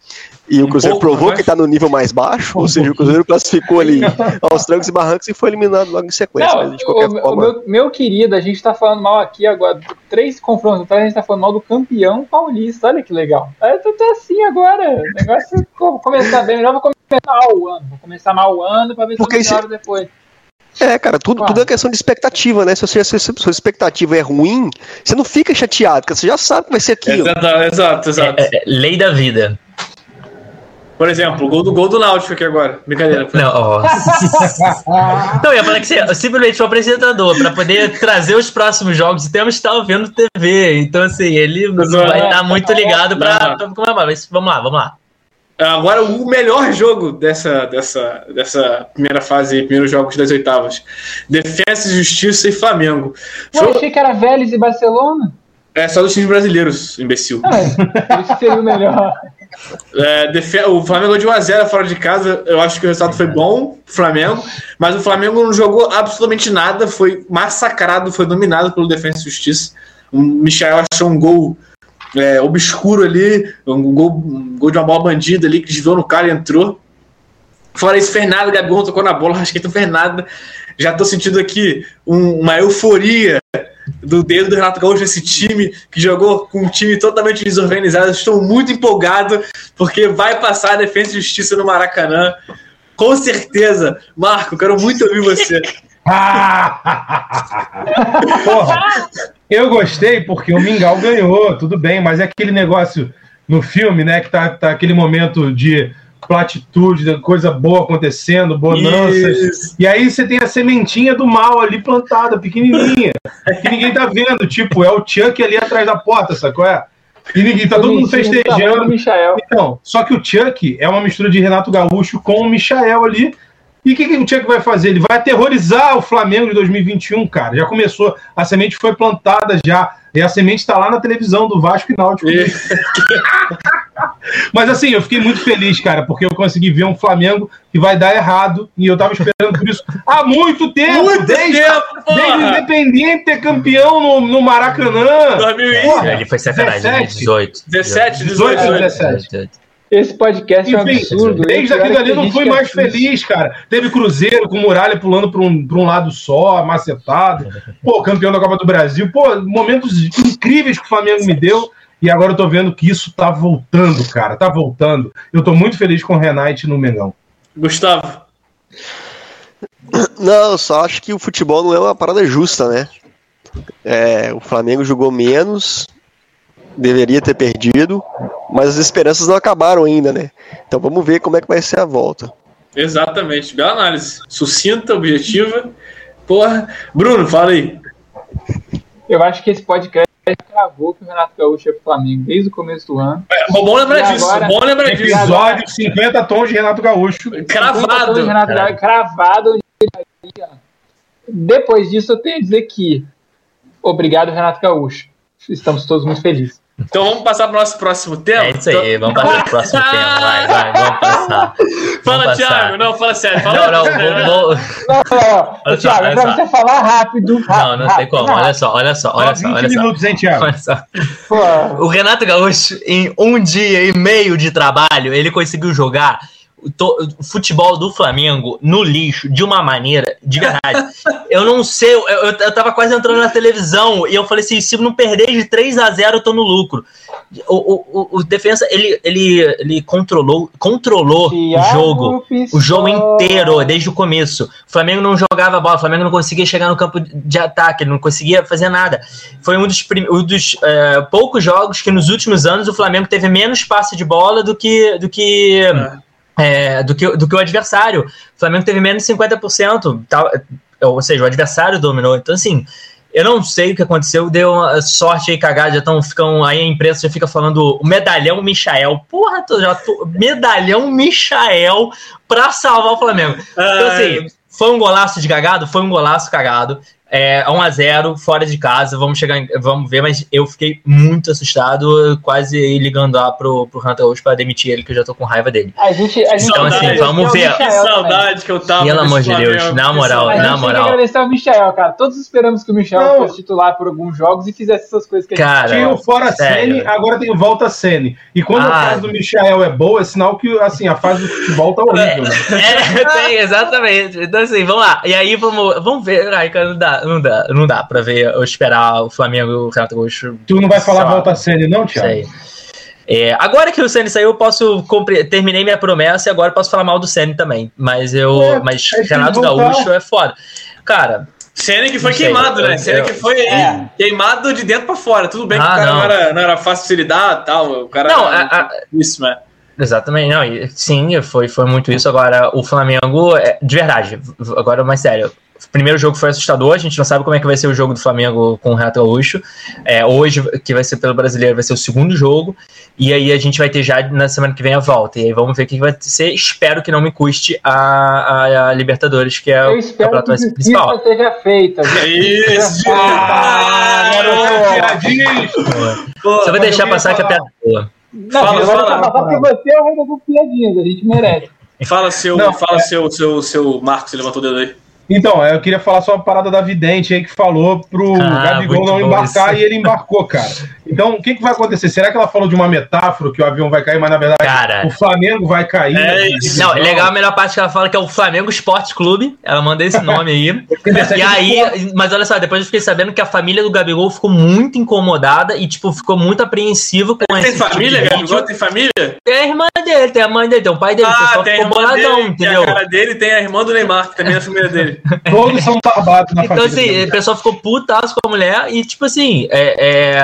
e o Cruzeiro um provou que está no nível mais baixo, ou seja, o Cruzeiro classificou ali aos trancos e barrancos e foi eliminado logo em sequência. Não, mas, o, forma... meu, meu, querido, a gente está falando mal aqui agora, três confrontos atrás, a gente está falando mal do campeão paulista. Olha que legal. É tudo assim agora. O negócio é começar bem, melhor vou começar mal o ano. Vou começar mal o ano para ver se eu melhoro depois. É, cara, tudo, tudo é questão de expectativa, né? Se, você, se a sua expectativa é ruim, você não fica chateado, porque você já sabe que vai ser aquilo. Exato, exato. exato. É, é, lei da vida. Por exemplo, o gol do, gol do Náutico aqui agora. Brincadeira. Não, ó. não, eu ia falar que você simplesmente o apresentador para poder trazer os próximos jogos e temos que estar vendo TV. Então, assim, ele não vai estar muito ligado para. Mas vamos lá, vamos lá. Agora, o melhor jogo dessa, dessa, dessa primeira fase, primeiros jogos das oitavas: Defesa, Justiça e Flamengo. Foi... Eu achei que era Vélez e Barcelona. É só dos times brasileiros, imbecil. Ah, isso seria o melhor. É, o Flamengo de 1x0 fora de casa, eu acho que o resultado foi bom Flamengo, mas o Flamengo não jogou absolutamente nada, foi massacrado, foi dominado pelo Defesa e Justiça. O Michel achou um gol é, obscuro ali, um gol, um gol de uma bola bandida ali que desviou no cara e entrou. Fora isso, Fernando, Gabigol tocou na bola, acho que não fez nada. Já tô sentindo aqui um, uma euforia do dedo do Renato Gaúcho nesse time, que jogou com um time totalmente desorganizado. Estou muito empolgado, porque vai passar a Defesa e Justiça no Maracanã. Com certeza. Marco, quero muito ouvir você. Porra, eu gostei porque o Mingau ganhou, tudo bem, mas é aquele negócio no filme, né, que tá, tá aquele momento de platitude, coisa boa acontecendo, bonanças. Isso. E aí você tem a sementinha do mal ali plantada, pequenininha, que ninguém tá vendo. Tipo, é o Chuck ali atrás da porta, sacou? É? E ninguém tá todo mundo festejando. Então, só que o Chuck é uma mistura de Renato Gaúcho com o Michael ali. E o que, que o Chuck vai fazer? Ele vai aterrorizar o Flamengo de 2021, cara. Já começou, a semente foi plantada já E a semente está lá na televisão do Vasco e Náutico. Mas assim, eu fiquei muito feliz, cara, porque eu consegui ver um Flamengo que vai dar errado e eu tava esperando por isso há muito tempo. Muito desde, tempo, desde porra. Independente ter campeão no, no Maracanã. 2000 Porra. Ele foi sacanagem, 17. 18. 17, 18, 18. 17. Esse podcast é um Enfim, absurdo. desde aquilo ali não fui mais assiste. feliz, cara. Teve Cruzeiro com Muralha pulando para um, pra um lado só, macetado. Pô, campeão da Copa do Brasil. Pô, momentos incríveis que o Flamengo me deu. E agora eu tô vendo que isso tá voltando, cara. Tá voltando. Eu tô muito feliz com o Renate no Mengão. Gustavo. Não, eu só acho que o futebol não é uma parada justa, né? É, o Flamengo jogou menos, deveria ter perdido, mas as esperanças não acabaram ainda, né? Então vamos ver como é que vai ser a volta. Exatamente. Bela análise. Sucinta, objetiva. Porra. Bruno, fala aí. Eu acho que esse podcast cravou que o Renato Gaúcho é pro Flamengo desde o começo do ano. É bom lembrar E disso. agora- Bom lembrar disso. Episódio 50 tons de Renato Gaúcho. Cravado. O Renato Gaúcho cravado. onde ele estaria. Depois disso, eu tenho a dizer que obrigado, Renato Gaúcho. Estamos todos muito felizes. Então vamos passar para o nosso próximo tema. É isso aí, vamos passar pro próximo tema. Vai, vai, vamos passar. Fala, Vamos passar. Thiago. Não, fala sério. Fala Não, não, sério. vou, vou- Não, não, Olha só, Thiago, é olha pra só. você falar rápido. Não, não tem como. Olha só, olha só, olha Só só, 20 olha só. minutos, hein, Thiago? Olha só. Pô, O Renato Gaúcho, em um dia e meio de trabalho, ele conseguiu jogar o, futebol do Flamengo no lixo de uma maneira, de verdade. eu não sei, eu, eu, eu tava quase entrando na televisão e eu falei assim: se não perder de 3 a 0 eu tô no lucro. O, o, o, o defensa, ele, ele, ele controlou, controlou o jogo. O jogo inteiro, desde o começo. O Flamengo não jogava bola, o Flamengo não conseguia chegar no campo de ataque, ele não conseguia fazer nada. Foi um dos, prim- um dos é, poucos jogos que nos últimos anos o Flamengo teve menos passe de bola do que, do que, é, do que, do que o adversário. O Flamengo teve menos de 50%, tá, ou seja, o adversário dominou. Então, assim, eu não sei o que aconteceu, deu uma sorte aí cagada, já estão ficam aí a imprensa já fica falando o medalhão Michael. Porra, tô, já tô, medalhão Michael pra salvar o Flamengo. Então, assim, foi um golaço de cagado? Foi um golaço cagado. É, 1x0, fora de casa, vamos chegar, em- vamos ver, mas eu fiquei muito assustado, quase ligando lá pro, pro Hunter hoje pra demitir ele, que eu já tô com raiva dele. A gente, a gente Então, tem que assim, vamos ver. Que também. saudade que eu tava. Pelo amor de Deus, na moral, saudade. A na moral. tem que agradecer ao Michel, cara. Todos esperamos que o Michel Não. fosse titular por alguns jogos e fizesse essas coisas que a gente Cara, Tinha o fora sério. Sene, agora tem o volta Sene. E quando Ah. a fase do Michael é boa, é sinal que assim, a fase do futebol tá horrível. Né? É, tem, exatamente. Então, assim, vamos lá. E aí, vamos, vamos ver. Ai, cara, não dá, não dá, não dá pra ver, ou esperar o Flamengo e o Renato Gaúcho. Tu não vai falar lá. volta Sene, não, Isso Thiago? aí. É, agora que o Senna saiu, eu posso compre- terminei minha promessa e agora eu posso falar mal do Senna também. Mas eu, É, mas que Renato. Gaúcho é foda. Cara, Cena que foi sei, queimado, né? eu- eu- que foi É. queimado de dentro pra fora. Tudo bem que Ah, o cara não. não. era, não era fácil de se lidar e tal. O cara. Não, a- a- Isso, né? Exatamente, não, e- sim, foi, foi muito isso. Agora, o Flamengo, é, de verdade, agora mais sério. O primeiro jogo foi assustador, a gente não sabe como é que vai ser o jogo do Flamengo com o Renato Gaúcho. É, hoje, que vai ser pelo brasileiro, vai ser o segundo jogo. E aí a gente vai ter já na semana que vem a volta. E aí vamos ver o que vai ser. Espero que não me custe a, a- a Libertadores, que é Eu o espero que campeonato a principal. justiça seja feita. Isso! Ah! Pô, Você vai mas deixar passar que a piada é boa. Não, Fala, fala. vou porque você é o rei das piadinhas, a gente merece. Fala seu, Não, fala é- seu, seu, seu Marcos, você levantou o dedo aí. Então, eu queria falar só uma parada da vidente aí que falou pro Ah, Gabigol não embarcar isso. e ele embarcou, cara. Então, o que, que vai acontecer? Será que ela falou de uma metáfora que o avião vai cair, mas na verdade Cara. o Flamengo vai cair? É isso. Não, é legal a melhor parte que ela fala que é o Flamengo Esporte Clube. Ela manda esse nome aí. E aí, mas olha só, depois eu fiquei sabendo que a família do Gabigol ficou muito incomodada e, tipo, ficou muito apreensivo com Tem esse tipo família, vídeo. Gabigol? Tem família? Tem a irmã dele, tem a mãe dele, tem o pai dele, Ah, tem a ficou irmã boladão, dele, tem entendeu? a cara dele, tem a irmã do Neymar, que também é a família dele. Todos são barbados na Então, família. assim, dele. o pessoal ficou putaço com a mulher e, tipo assim, é.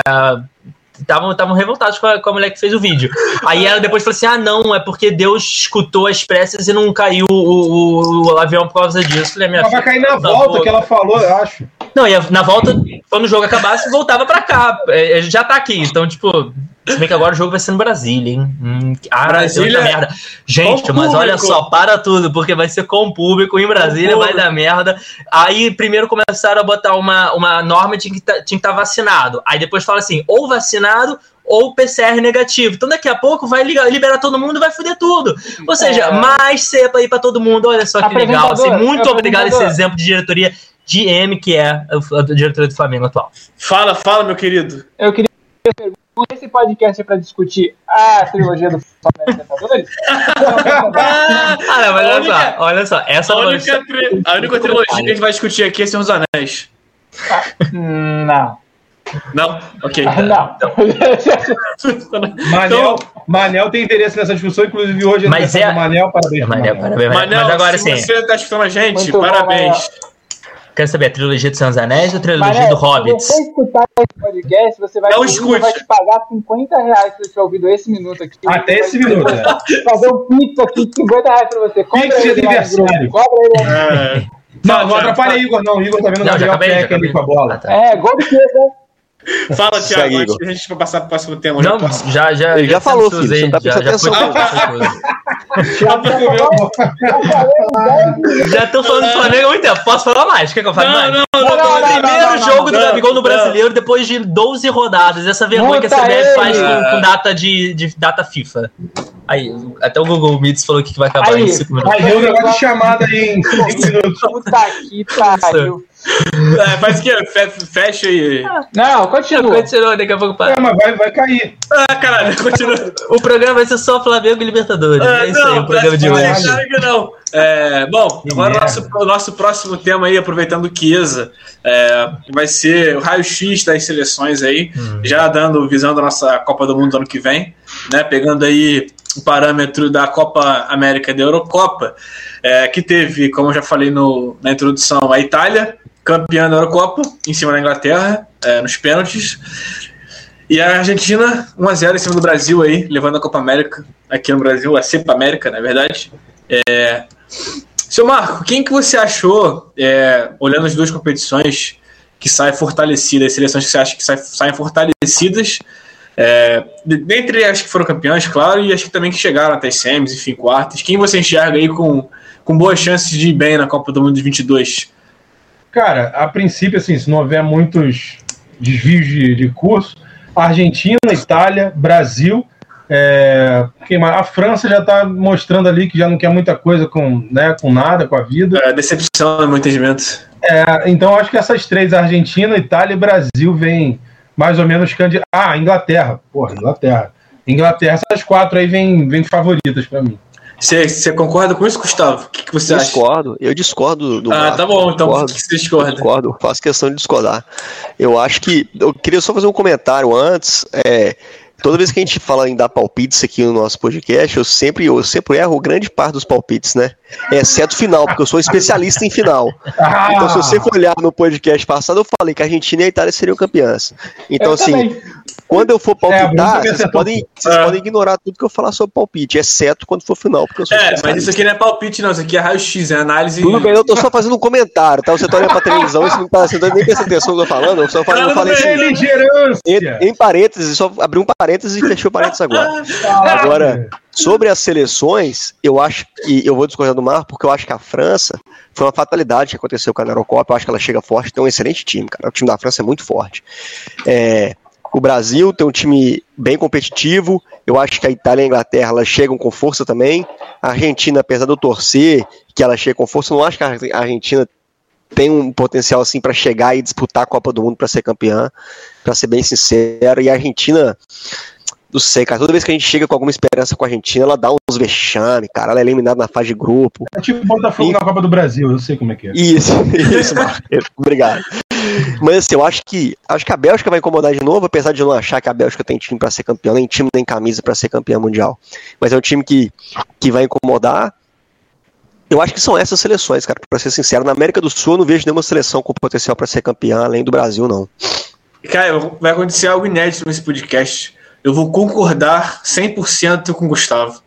Estavam revoltados com a, com a mulher que fez o vídeo. Aí ela depois falou assim: ah, não, é porque Deus escutou as preces e não caiu o, o- o avião por causa disso. Falei, minha Ela vai cair na tá volta que ela falou, eu acho. Não, e na volta, quando o jogo acabasse, voltava pra cá. É, é, Já tá aqui. Então, tipo, Se bem que agora o jogo vai ser no Brasília, hein? Hum, ah, Brasília. merda. Gente, mas olha só, para tudo, porque vai ser com o público em Brasília, vai dar merda. Aí primeiro começaram a botar uma, uma norma de que tinha que estar vacinado. Aí depois fala assim, ou vacinado ou PCR negativo. Então daqui a pouco vai liberar todo mundo e vai foder tudo. Ou seja, é. mais cepa aí para todo mundo. Olha só que legal. Assim, muito obrigado esse exemplo de diretoria de M, que é a diretoria do Flamengo atual. Fala, fala, meu querido. Eu queria perguntar esse podcast é para discutir a trilogia do Flamengo Libertadores? ah, não, mas olha só, olha só, essa a única, tri... a única trilogia que a gente vai discutir aqui é Senhor dos Anéis. Ah, não. Não? Ok. Não. Manel, Manel tem interesse nessa discussão, inclusive hoje é Mas é... Manel, parabéns. Manel, parabéns. Manel, mas agora se sim. você está escutando a gente, Muito parabéns. Bom, Quero saber, a trilogia dos Seus Anéis ou a trilogia Parece, do Hobbit? Se você escutar esse podcast, você vai, não escute. vai te pagar 50 reais se você ouvido esse minuto aqui. Até esse minuto, é. Fazer um pix aqui de 50 reais pra você. Cobra pix de aniversário. Cobra ele. É. Não, não atrapalha Igor, não. O Igor tá vendo o Gabriel Peck ali com a bola. Ah, tá. É, gol do Pedro. Fala, Thiago, antes que a gente vai passar para o próximo tema. Não, já, já, Ele já, já falou, filho, você tá prestando atenção. Já tô falando do Flamengo há muito tempo. Posso falar mais? Quer que eu fale mais? Não, não, não. Primeiro jogo do Gabigol no brasileiro depois de 12 rodadas. Essa vergonha que a CBF faz com, data de, de data FIFA. Aí, até o Google Meets falou que vai acabar aí, em 5 minutos. Aí, deu um negócio de chamada aí em 5 minutos. Puta que pariu. É, faz que fecha aí. Não, continua. Continua, daqui a pouco para. Não, mas vai, vai cair. Ah, caralho, continua. o programa vai ser só Flamengo e Libertadores. É, é isso não, aí, o programa de hoje. Claro que não. É, bom, agora o nosso, nosso próximo tema aí, aproveitando o Chiesa, é, vai ser o raio-x das seleções aí, hum. já dando, visando a nossa Copa do Mundo ano que vem, né? Pegando aí o parâmetro da Copa América da Eurocopa, é, que teve, como eu já falei no, na introdução, a Itália, campeã da Eurocopa, em cima da Inglaterra, é, nos pênaltis. E a Argentina, 1x0 em cima do Brasil aí, levando a Copa América aqui no Brasil, a Cepa América, na verdade. É... Seu Marco, quem que você achou, é, olhando as duas competições, que saem fortalecidas, seleções que você acha que saem fortalecidas, é, dentre as que foram campeãs, claro, e as que também que chegaram até as semis, enfim, quartas, quem você enxerga aí com, com boas chances de ir bem na Copa do Mundo de 22? Cara, a princípio, assim, se não houver muitos desvios de, de curso, Argentina, Itália, Brasil, é, a França já está mostrando ali que já não quer muita coisa com, né, com nada, com a vida. É, decepção, no meu entendimento. É, então acho que essas três, Argentina, Itália e Brasil, vêm mais ou menos candidatos. Ah, Inglaterra. Porra, Inglaterra. Inglaterra, essas quatro aí vêm vem favoritas para mim. Você concorda com isso, Gustavo? O que, que você discordo, acha? Eu discordo do. Ah, Marco. tá bom, então por que você discorda? Discordo, faço questão de discordar. Eu acho que. Eu queria só fazer um comentário antes. É, Toda vez que a gente fala em dar palpites aqui no nosso podcast, eu sempre, eu sempre erro grande parte dos palpites, né? Exceto final, porque eu sou especialista em final. Ah. Então, se você for olhar no podcast passado, eu falei que a Argentina e a Itália seriam campeãs. Então, eu assim, também. Quando eu for palpitar, é, vocês, podem, vocês ah. podem ignorar tudo que eu falar sobre palpite, exceto quando for final, porque eu sou É, mas isso aqui não é palpite, não. Isso aqui é raio-x, é análise. Tudo bem, eu tô só fazendo um comentário, tá? Você tá olhando pra televisão e você não tá, você nem prestando atenção no que eu tô falando, eu só falei, eu falei assim. Em, em parênteses, só abri um parênteses e fechou parênteses agora. Agora, sobre as seleções, eu acho que eu vou discordar do Mar, porque eu acho que a França foi uma fatalidade que aconteceu com a Eurocopa. Eu acho que ela chega forte, tem um excelente time, cara. O time da França é muito forte. É, o Brasil tem um time bem competitivo. Eu acho que a Itália e a Inglaterra elas chegam com força também. A Argentina, apesar de eu torcer que ela chegue com força, eu não acho que a Argentina tem um potencial assim para chegar e disputar a Copa do Mundo para ser campeã, para ser bem sincero. E a Argentina, não sei, cara, toda vez que a gente chega com alguma esperança com a Argentina, ela dá uns vexame, cara, ela é eliminada na fase de grupo. É tipo Botafogo e... na Copa do Brasil, eu sei como é que é. Isso, isso, obrigado. Mas assim, eu acho que acho que a Bélgica vai incomodar de novo, apesar de não achar que a Bélgica tem time para ser campeão, nem time nem camisa para ser campeã mundial. Mas é um time que, que vai incomodar. Eu acho que são essas seleções, cara, pra ser sincero. Na América do Sul eu não vejo nenhuma seleção com potencial para ser campeã, além do Brasil, não. Cara, vai acontecer algo inédito nesse podcast. Eu vou concordar 100% com o Gustavo.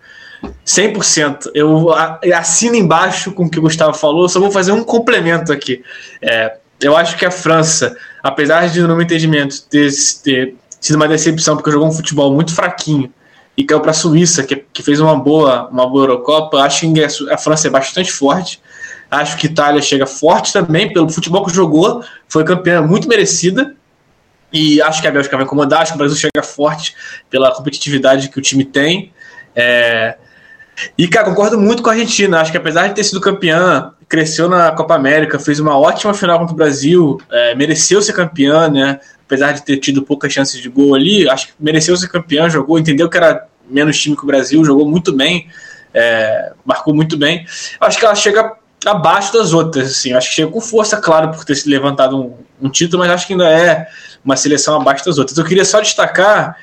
100%. Eu assino embaixo com o que o Gustavo falou, só vou fazer um complemento aqui. É, eu acho que a França, apesar de, no meu entendimento, ter, ter sido uma decepção, porque jogou um futebol muito fraquinho e caiu para a Suíça, que, que fez uma boa, uma boa Eurocopa. Acho que a França é bastante forte. Acho que a Itália chega forte também pelo futebol que jogou, foi campeã muito merecida. E acho que a Bélgica vai incomodar, acho que o Brasil chega forte pela competitividade que o time tem. É... E, cara, concordo muito com a Argentina. Acho que apesar de ter sido campeã, cresceu na Copa América, fez uma ótima final contra o Brasil, é, mereceu ser campeã, né? Apesar de ter tido poucas chances de gol ali, acho que mereceu ser campeã, jogou, entendeu que era menos time que o Brasil, jogou muito bem, é, marcou muito bem. Acho que ela chega abaixo das outras, assim. Acho que chega com força, claro, por ter se levantado um, um título, mas acho que ainda é uma seleção abaixo das outras. Eu queria só destacar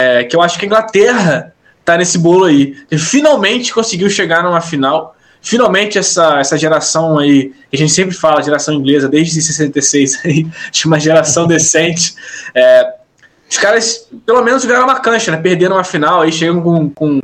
é, que eu acho que a Inglaterra tá nesse bolo aí. Ele finalmente conseguiu chegar numa final. Finalmente essa, essa geração aí, que a gente sempre fala, geração inglesa, desde 66 aí, de uma geração decente. É, os caras, pelo menos, viraram uma cancha, né? Perderam uma final, aí chegam com, com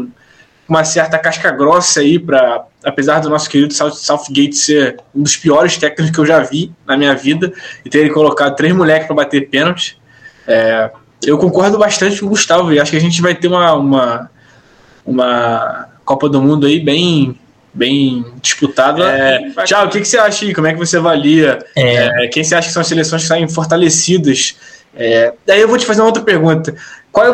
uma certa casca grossa aí, para apesar do nosso querido Southgate ser um dos piores técnicos que eu já vi na minha vida e terem colocado três moleques para bater pênalti. É, eu concordo bastante com o Gustavo e acho que a gente vai ter uma, uma uma Copa do Mundo aí bem bem disputada. É, Tchau, o que, que você acha aí? Como é que você avalia? É. É, quem você acha que são as seleções que saem fortalecidas? É, daí eu vou te fazer uma outra pergunta. Qual é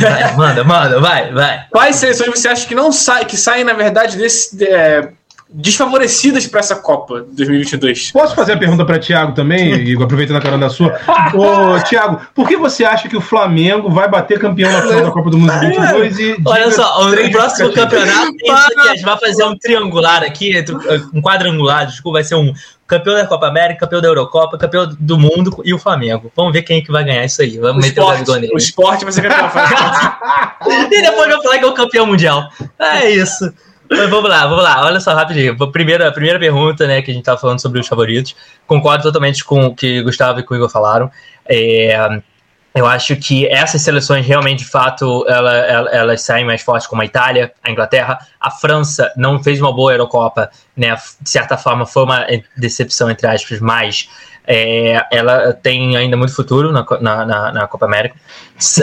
vai, manda, manda, vai, vai. Quais seleções você acha que não saem, que saem, na verdade, desse, é, desfavorecidas para essa Copa 2022. Posso fazer a pergunta para Thiago também, Igor, aproveitando a carona da sua? Ô, Thiago, por que você acha que o Flamengo vai bater campeão na final da Copa do Mundo 2022 e Olha só, o próximo campeonato é a gente vai fazer um triangular aqui, um quadrangular, desculpa, vai ser um campeão da Copa América, campeão da Eurocopa, campeão do mundo e o Flamengo. Vamos ver quem é que vai ganhar isso aí. Vamos o meter esporte, o Gabigol nele. O esporte vai ser campeão. e depois vai falar que é o campeão mundial. É isso. Mas vamos lá, vamos lá. Olha só, rapidinho. Primeira, primeira pergunta, né, que a gente tava falando sobre os favoritos. Concordo totalmente com o que Gustavo e o Igor falaram. É, eu acho que essas seleções realmente, de fato, ela, ela, elas saem mais fortes, como a Itália, a Inglaterra. A França não fez uma boa Eurocopa, né? De certa forma, foi uma decepção, entre aspas, mas é, ela tem ainda muito futuro na, na, na Copa América.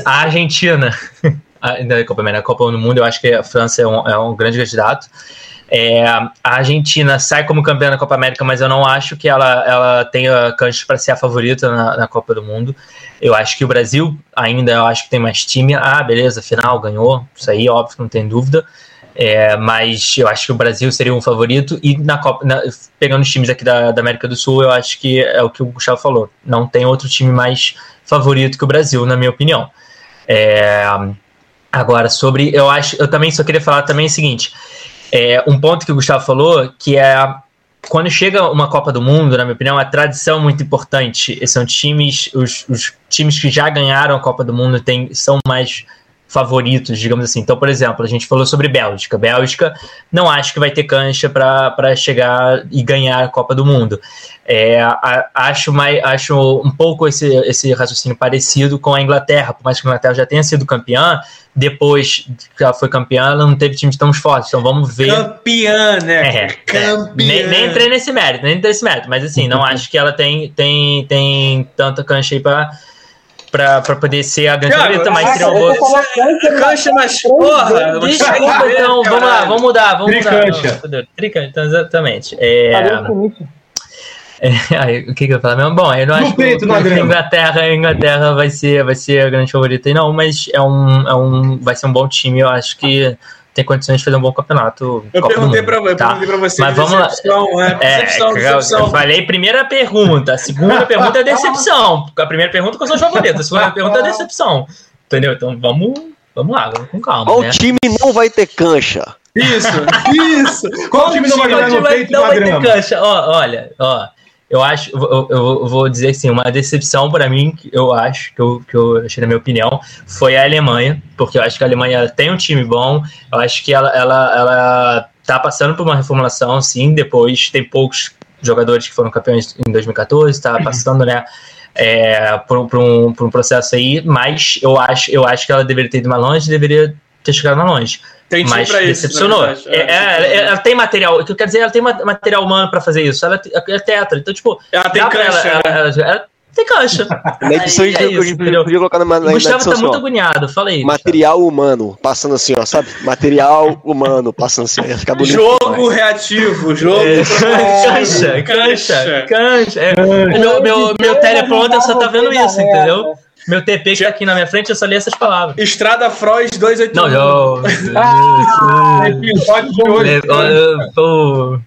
A Argentina da Copa América, Copa do Mundo, eu acho que a França é um, é um grande candidato. É, a Argentina sai como campeã da Copa América, mas eu não acho que ela, ela tenha cancha para ser a favorita na, na, Copa do Mundo. Eu acho que o Brasil ainda eu acho que tem mais time. Ah, beleza, final, ganhou. Isso aí, óbvio, não tem dúvida. É, mas eu acho que o Brasil seria um favorito. E na Copa, na, pegando os times aqui da, da América do Sul, eu acho que é o que o Gustavo falou. Não tem outro time mais favorito que o Brasil, na minha opinião. É, Agora, sobre. Eu acho. Eu também só queria falar também o seguinte: é, um ponto que o Gustavo falou, que é quando chega uma Copa do Mundo, na minha opinião, a tradição é muito importante. São times, os, os times que já ganharam a Copa do Mundo tem, são mais favoritos, digamos assim. Então, por exemplo, a gente falou sobre Bélgica. Bélgica não acho que vai ter cancha para chegar e ganhar a Copa do Mundo. É, a, acho, mais, acho um pouco esse, esse raciocínio parecido com a Inglaterra, por mais que a Inglaterra já tenha sido campeã, depois que ela foi campeã, ela não teve times tão fortes. Então vamos ver. Campeã, né? É, campeã. Nem, nem, entrei nesse mérito, nem entrei nesse mérito, mas assim, não acho que ela tem, tem, tem tanta cancha aí para pra, pra poder ser a grande favorita, mas seria uma boa. Cancha, mas porra! Desculpa, então, vamos lá, vamos mudar, vamos Tricancha. mudar. Tricancha, então, exatamente. É... É, o que, que eu falar mesmo? Bom, eu não acho peito, que a Inglaterra, a Inglaterra vai ser, vai ser a grande favorita, não, mas é um, é um, vai ser um bom time. Eu acho que tem condições de fazer um bom campeonato. Eu Copa perguntei para tá. você. Mas vamos lá. É, decepção, decepção. Eu falei primeira pergunta, a segunda pergunta é decepção. A primeira pergunta quais são os favoritos, a segunda pergunta é decepção. Entendeu? Então vamos, vamos lá, vamos com calma. Qual né? time não vai ter cancha? Isso, isso. Qual, Qual time não vai no peito não vai ter cancha? Ó, olha, ó eu acho, eu, eu, vou dizer assim, uma decepção para mim, eu acho, que eu, que eu achei na minha opinião, foi a Alemanha, porque eu acho que a Alemanha tem um time bom, eu acho que ela, ela, ela tá passando por uma reformulação, sim, depois tem poucos jogadores que foram campeões em 2014, tá passando, né, é, por, por, um, por um processo aí, mas eu acho, eu acho que ela deveria ter ido mais longe, deveria ter chegado mais longe. Tem mas pra decepcionou. Isso, é, é, é, ela tem material, o que eu quero dizer, ela tem material humano para fazer isso. Ela é tetra, então, tipo. Ela tem cancha. Ela, ela, ela, tem caixa. Na edição Aí gente é isso, podia colocar na, na, O na Gustavo edição tá assim, muito ó, agoniado, fala aí. Material humano, passando assim, ó, sabe? Material humano, passando assim, ia ficar bonito. Jogo demais. reativo, jogo. Cancha, cancha, cancha. É, meu, meu, meu teleprompter só tá vendo isso, entendeu? Meu TP que tá aqui na minha frente, eu só li essas palavras. Estrada Frois 281. Não, eu. Episódio de hoje. É, pô.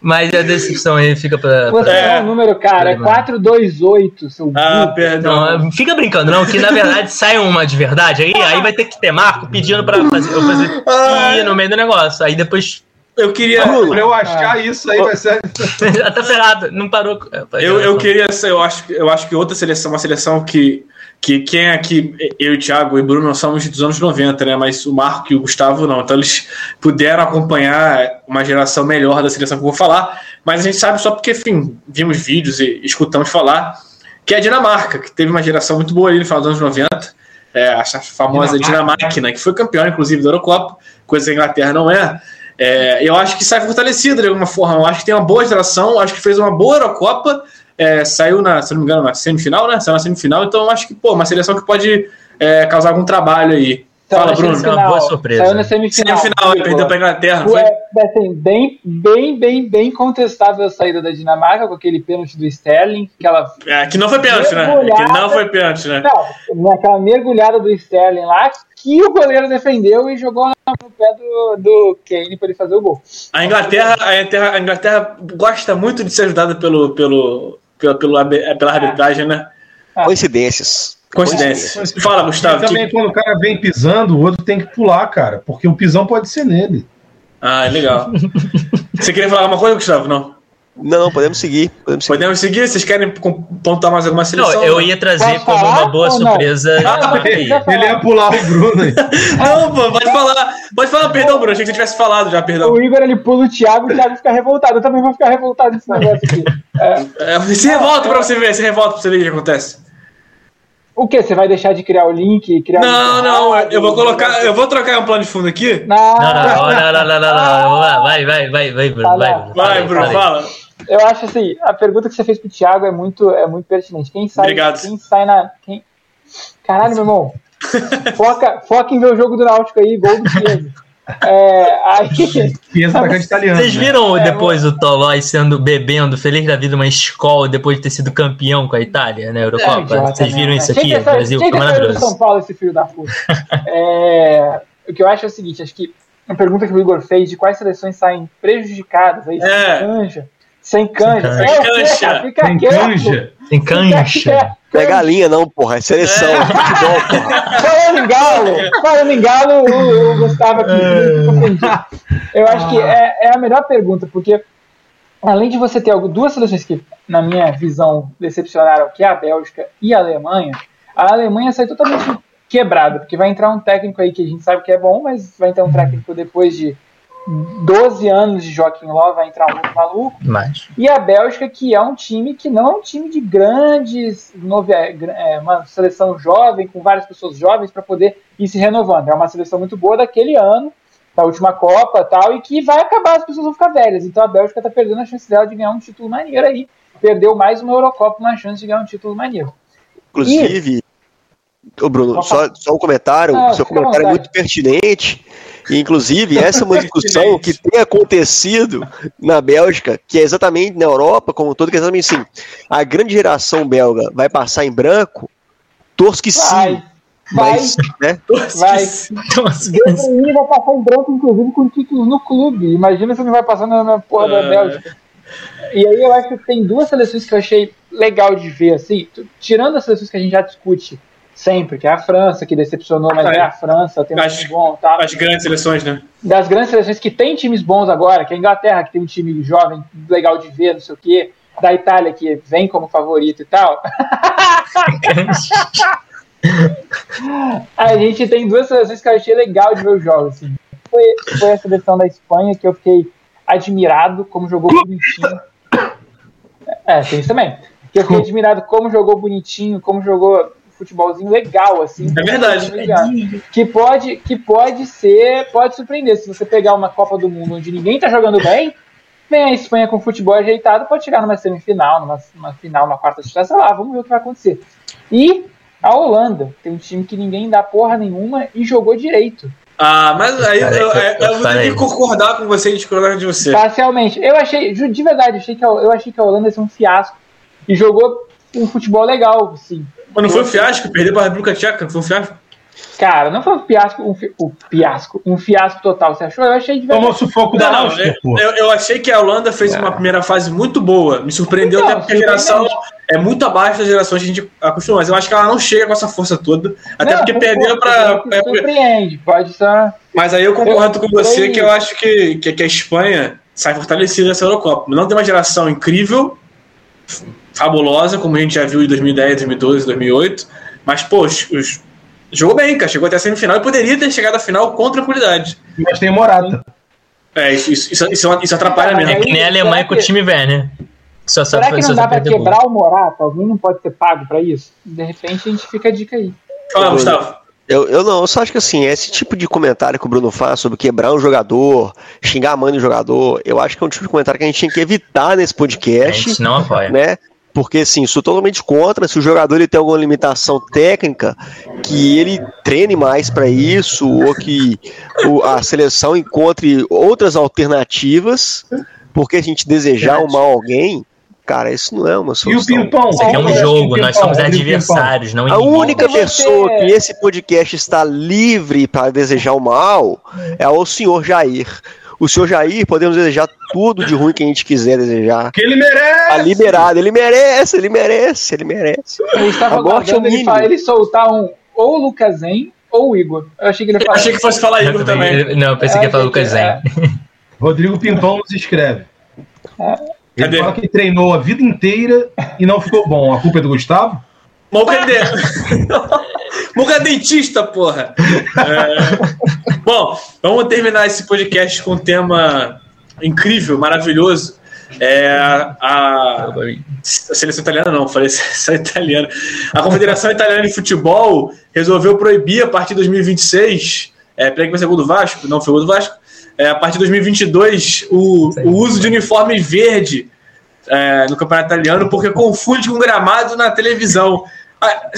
Mas a decepção aí fica pra. Você é um número, cara, é 428, seu Ah, burro. perdão. Não, fica brincando, não, que na verdade sai uma de verdade, aí, aí vai ter que ter marco pedindo pra fazer, eu fazer Ah. no meio do negócio. Aí depois. Eu queria. Pra eu achar isso aí vai ser. Tá ferrado, não parou. Eu, eu queria ser, eu acho, eu acho que outra seleção, uma seleção que, que quem aqui, eu, o Thiago e Bruno, somos dos anos 90, né? Mas o Marco e o Gustavo não. Então eles puderam acompanhar uma geração melhor da seleção que eu vou falar. Mas a gente sabe só porque, enfim, vimos vídeos e escutamos falar, que é a Dinamarca, que teve uma geração muito boa ali no final dos anos 90. É, a famosa Dinamarca, né, que foi campeã, inclusive, da Eurocopa, coisa que a Inglaterra não é. É, eu acho que sai fortalecido de alguma forma. Eu acho que tem uma boa geração, acho que fez uma boa Eurocopa, é, saiu na, se não me engano, na semifinal, né? Saiu na semifinal, então eu acho que, pô, uma seleção que pode é, causar algum trabalho aí. Saiu Fala, Bruno. semifinal, Uma boa surpresa. Saiu na semifinal. Semifinal, ele perdeu pra Inglaterra, não foi? Ué, assim, bem, bem, bem, bem contestável a saída da Dinamarca com aquele pênalti do Sterling, que ela É, que não foi pênalti, né? Que não foi pênalti, né? Não, naquela mergulhada do Sterling lá, que o goleiro defendeu e jogou no pé do, do Kane para ele fazer o gol. A Inglaterra, a Inglaterra, a Inglaterra gosta muito de ser ajudada pelo, pelo, pelo, pelo arbi- pela arbitragem, né? Coincidências. Coincidência. Fala, E Gustavo. também que- quando o cara vem pisando, o outro tem que pular, cara. Porque o pisão pode ser nele. Ah, legal. Você queria falar alguma coisa, Gustavo? Não. Não, não, podemos seguir. Podemos seguir. Podemos seguir? Vocês querem pontuar mais alguma Não, seleção? eu ia trazer como uma boa não? surpresa. Ah, aí. Ele ia pular o Bruno aí. Não, pô, pode falar. Pode falar, perdão, Bruno. Achei que você tivesse falado já, perdão. O Igor ele pula o Thiago e o Thiago fica revoltado. Eu também vou ficar revoltado nesse negócio aqui. É, É, se revolta pra você ver, se revolta pra você ver o que acontece. o que? Você vai deixar de criar o link? Criar Não, link não, eu vou colocar. Eu vou trocar um plano de fundo aqui. Não, Não, não, não, não, não, não, não, não, vai, vai, vai, vai, Bruno, vai, Bruno. Vai, Bruno, fala. Eu acho assim, a pergunta que você fez pro Thiago é muito, é muito pertinente. Quem sai, Obrigado. Quem sai na. Quem... Caralho, meu irmão. Foca, foca em ver o jogo do Náutico aí, gol do Chiesa. É, aí, Pensa atacante italiano. Vocês né? viram É, depois o Tolói sendo bebendo, feliz da vida, uma escola depois de ter sido campeão com a Itália na É, Eurocopa? idiota, Vocês viram né? isso aqui? que O ter- Brasil tinha que do São maravilhoso. Paulo esse filho da puta. É, o que eu acho é o seguinte, acho que a pergunta que o Igor fez de quais seleções saem prejudicadas aí, É. sem canja. Sem canja. É Canja. cara? Fica quieto. canja. Fica cancha. Não é galinha, não, porra. É seleção, é futebol, porra. Falando em galo, falando em galo, o, o Gustavo aqui ofendido. Eu acho que é, é a melhor pergunta, porque além de você ter algo- duas seleções que, na minha visão, decepcionaram, que é a Bélgica e a Alemanha, a Alemanha sai totalmente quebrada, porque vai entrar um técnico aí que a gente sabe que é bom, mas vai entrar um técnico depois de 12 anos de Joaquim Ló, vai entrar um outro maluco. Mas, E a Bélgica, que é um time que não é um time de grandes, novi- é, é, uma seleção jovem, com várias pessoas jovens para poder ir se renovando. É uma seleção muito boa daquele ano, da última Copa tal, e que vai acabar, as pessoas vão ficar velhas. Então a Bélgica está perdendo a chance dela de ganhar um título maneiro aí. Perdeu mais uma Eurocopa, uma chance de ganhar um título maneiro. Inclusive, ô Bruno, só, só um comentário. Ah, o seu comentário é muito pertinente. Inclusive, essa é uma discussão que tem acontecido na Bélgica, que é exatamente na Europa, como um todo, que é exatamente assim: a grande geração belga vai passar em branco? Torço que Vai, sim. vai, Mas, né? vai. Ele vai passar em branco, inclusive, com títulos no clube. Imagina se não vai passar na, na porra da É. Bélgica. E aí eu acho que tem duas seleções que eu achei legal de ver, assim, tirando as seleções que a gente já discute sempre, que é a França, que decepcionou, mas É. é a França, tem um Acho- time bom, tá? As grandes seleções, né? Das grandes seleções que tem times bons agora, que é a Inglaterra, que tem um time jovem, legal de ver, não sei o quê, da Itália, que vem como favorito e tal. A gente tem duas seleções que eu achei legal de ver os jogos. Assim. Foi, foi a seleção da Espanha que eu fiquei admirado como jogou bonitinho. É, tem isso também. Que eu fiquei admirado como jogou bonitinho, como jogou futebolzinho legal, assim. É verdade. Que pode, que pode ser, pode surpreender. Se você pegar uma Copa do Mundo onde ninguém tá jogando bem, Vem a Espanha com futebol ajeitado, pode chegar numa semifinal, numa, numa final, numa quarta de sei lá, vamos ver o que vai acontecer. E a Holanda tem um time que ninguém dá porra nenhuma e jogou direito. Ah, mas aí eu, eu, eu, eu tenho que concordar com você e discordar de você. Parcialmente. Eu achei, de verdade, eu achei que a, eu achei que a Holanda ia ser um fiasco. E jogou um futebol legal, sim. Mas não foi um fiasco? Perdeu para a República Tcheca? Foi um fiasco? Cara, não foi um fiasco, um, fi, um fiasco, um fiasco total. Você achou? Eu achei de verdade. Tomou sufoco da não, Áustria, eu, eu, achei que a Holanda fez é. uma primeira fase muito boa. Me surpreendeu então, até porque a geração é muito abaixo das gerações que a gente acostuma. Mas eu acho que ela não chega com essa força toda. Até não, porque perdeu para. Surpreende, pode estar. Mas aí eu concordo eu, com você que eu acho que, que, que a Espanha sai fortalecida nessa Eurocopa. Não tem uma geração incrível, fabulosa, como a gente já viu em 2010, 2012, 2008. Mas, pô, os, os Jogou bem, cara. Chegou até a semifinal e poderia ter chegado à final com tranquilidade. Mas tem Morata. É, isso, isso, isso, isso atrapalha mesmo. É que nem a Alemanha com o time velho, né? Só Será que não dá pra quebrar o Morata? Alguém não pode ser pago pra isso? De repente a gente fica a dica aí. Fala, Gustavo. Eu, eu não, eu só acho que assim, esse tipo de comentário que o Bruno faz sobre quebrar um jogador, xingar a mãe do jogador, eu acho que é um tipo de comentário que a gente tinha que evitar nesse podcast. A gente não apoia. Né? Porque assim, sou totalmente contra. Se o jogador ele tem alguma limitação técnica, que ele treine mais para isso, ou que o, a seleção encontre outras alternativas, porque a gente desejar o mal a alguém, cara, isso não é uma solução. E o ping-pong? Isso aqui é um jogo, nós somos adversários, não A única pessoa que esse podcast está livre para desejar o mal é o senhor Jair o senhor Jair, podemos desejar tudo de ruim que a gente quiser desejar. Que ele merece! Tá liberado, ele merece, ele merece, ele merece. Eu estava aguardando ele, ele soltar um ou o Lucas Zen ou o Igor. Eu achei que ele falar. achei que fosse falar Igor também. também. Não, eu pensei eu que ia falar Lucas Zen. É. Rodrigo Pimpão nos escreve. É. Ele Cadê? fala que treinou a vida inteira e não ficou bom. A culpa é do Gustavo? Bom, cadê? Muga dentista, porra! É... Bom, vamos terminar esse podcast com um tema incrível, maravilhoso. É a, a, a seleção italiana, não, falei seleção italiana. A Confederação Italiana de Futebol resolveu proibir a partir de 2026. É, peraí que vai ser gol do Vasco? Não, foi gol do Vasco. É, a partir de 2022, o, o uso de uniforme verde é, no campeonato italiano, porque confunde com gramado na televisão. Ah,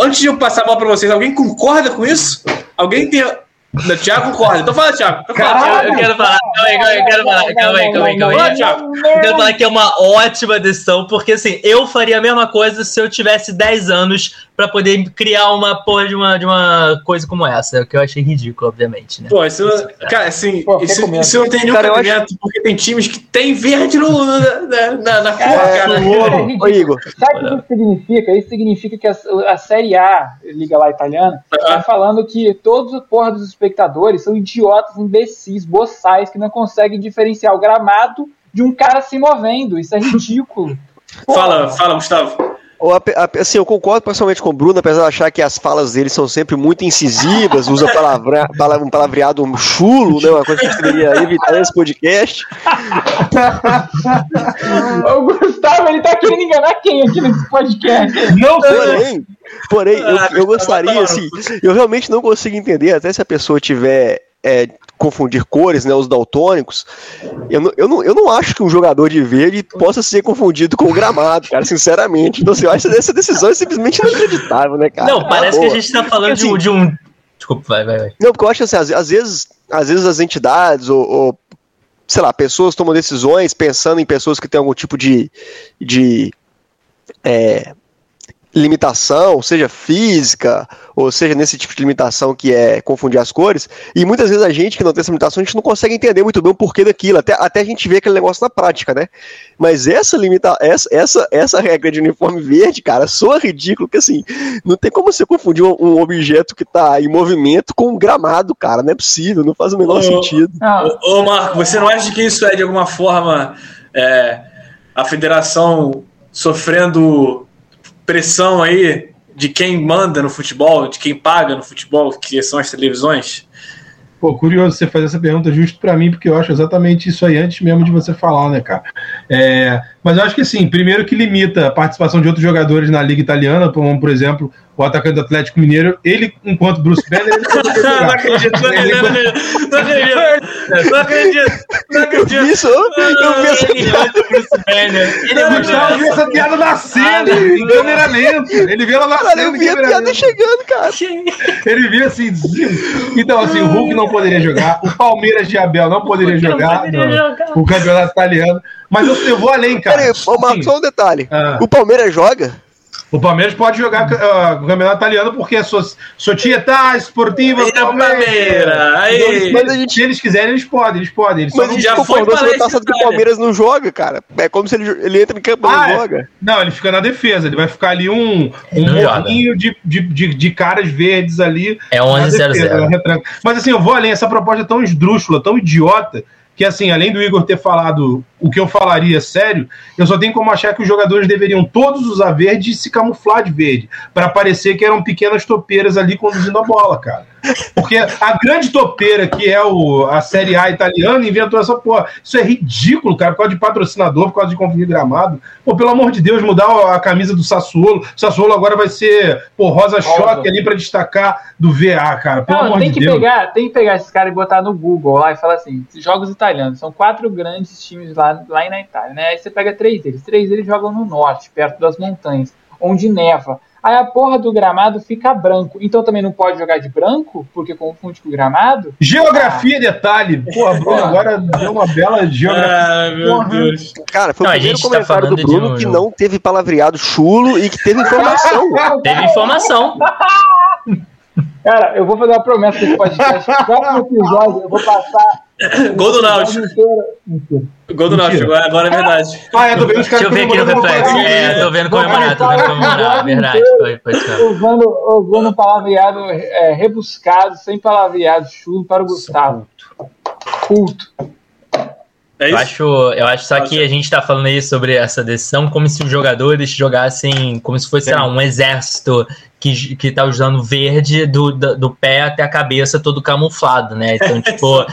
antes de eu passar a bola para vocês, alguém concorda com isso? Alguém tem. O Thiago concorda. Então fala, Thiago. Eu, eu quero falar, calma aí, calma aí, quero falar, calma aí, calma aí, calma aí. Eu quero falar que é uma ótima decisão, porque assim, eu faria a mesma coisa se eu tivesse 10 anos pra poder criar uma porra de uma, de uma coisa como essa, o que eu achei ridículo, obviamente, né? Pô, isso, cara, assim, Pô, isso, isso não tem nenhum cara, cabimento, acho... porque tem times que tem verde no, na, na, na cor, é, cara. É, Ô, Igor. Sabe o que isso significa? Isso significa que a, a Série A, Liga lá Italiana, tá falando que todos os porra dos espectadores são idiotas, imbecis, boçais, que não conseguem diferenciar o gramado de um cara se movendo. Isso é ridículo. Fala, fala, Gustavo. Assim, eu concordo pessoalmente com o Bruno, apesar de achar que as falas dele são sempre muito incisivas, usa palavra, um palavreado chulo, né? Uma coisa que a gente deveria evitar nesse podcast. o Gustavo, ele tá querendo enganar quem aqui nesse podcast? Não, porém, porém eu, eu gostaria, assim, eu realmente não consigo entender, até se a pessoa tiver é, confundir cores, né, os daltônicos, eu não, eu, não, eu não acho que um jogador de verde possa ser confundido com o gramado, cara, sinceramente. Então, assim, eu acho que essa decisão é simplesmente inacreditável, né, cara? Não, parece que a gente tá falando porque, assim, de, um, Desculpa, vai, vai, vai. Não, porque eu acho assim, às, às vezes, às vezes as entidades ou, ou, sei lá, pessoas tomam decisões pensando em pessoas que têm algum tipo de, de é, limitação, seja física, ou seja nesse tipo de limitação que é confundir as cores, e muitas vezes a gente que não tem essa limitação, a gente não consegue entender muito bem o porquê daquilo, até, até a gente ver aquele negócio na prática, né? Mas essa limita, essa, essa, essa regra de uniforme verde, cara, soa ridículo, que assim, não tem como você confundir um, um objeto que está em movimento com um gramado, cara, não é possível, não faz o menor ô, sentido. Ô, ô, Marco, você não acha que isso é de alguma forma é, a federação sofrendo pressão aí de quem manda no futebol, de quem paga no futebol, que são as televisões? Pô, curioso você fazer essa pergunta justo para mim, porque eu acho exatamente isso aí antes mesmo de você falar, né, cara? É, Mas eu acho que sim, primeiro que limita a participação de outros jogadores na Liga Italiana, como por exemplo o atacante do Atlético Mineiro, ele, enquanto Bruce Banner, ele não acredito, não acredito, não acredito, não acredito, não acredito, não acredito. Isso, eu vi essa piada. Bruce Banner. Ele Gustavo viu essa piada nascendo em câmera lenta. Ele viu ela nascendo. Eu vi a piada chegando, cara. Ele viu assim. Então, assim, o Hulk não poderia jogar, o Palmeiras de Abel não poderia jogar, não, o campeonato italiano. Mas eu, eu vou além, cara. Peraí, Marcos, só um detalhe. Ah. O Palmeiras joga? O Palmeiras pode jogar uh, o campeonato italiano porque é Società Esportiva Palmeiras. Aí. Mas a gente, se eles quiserem, eles podem, eles podem. Eles mas já foi taça que o Palmeiras não joga, cara. É como se ele, ele entra em campo e ah, não é. joga. Não, ele fica na defesa. Ele vai ficar ali um, um morrinho de, de, de, de, caras verdes ali. É 11-0-0. Mas assim, eu vou além. Essa proposta é tão esdrúxula, tão idiota, que assim, além do Igor ter falado o que eu falaria sério, eu só tenho como achar que os jogadores deveriam todos usar verde e se camuflar de verde, para parecer que eram pequenas topeiras ali conduzindo a bola, cara. Porque a grande topeira, que é o, a Série A italiana, inventou essa porra. Isso é ridículo, cara, por causa de patrocinador, por causa de conflito gramado. Pô, pelo amor de Deus, mudar a camisa do Sassuolo. O Sassuolo agora vai ser, pô, rosa choque ali para destacar do VA, cara. Pelo Não, amor tem de que Deus. Pegar, tem que pegar esses caras e botar no Google lá e falar assim: jogos italianos. São quatro grandes times lá, lá na Itália, né? Aí você pega três deles. Três deles jogam no norte, perto das montanhas, onde neva. Aí a porra do gramado fica branco. Então também não pode jogar de branco, porque confunde com o gramado. Geografia, ah. detalhe. Porra, Bruno, agora deu uma bela geografia. Ah, meu Deus. Cara, foi não, o primeiro tá comentário tá do Bruno que não teve palavreado chulo e que teve informação. teve informação. Cara, eu vou fazer uma promessa desse podcast. Próximo episódio, eu vou passar. Gol do Náutico. Gol do Náutico, agora é verdade. Ah, é, tô vendo os caras Deixa eu ver aqui no reflexo. É, tô vendo comemorar, tô vendo comemorar. É verdade, foi, foi Usando, usando um palavreado é, rebuscado, sem palavreado chulo para o Gustavo. Culto. É eu, acho, eu acho só que a gente tá falando aí sobre essa decisão como se os jogadores jogassem como se fosse, sei lá, um exército que, que tá usando verde do, do, do, pé até a cabeça todo camuflado, né? Então, tipo,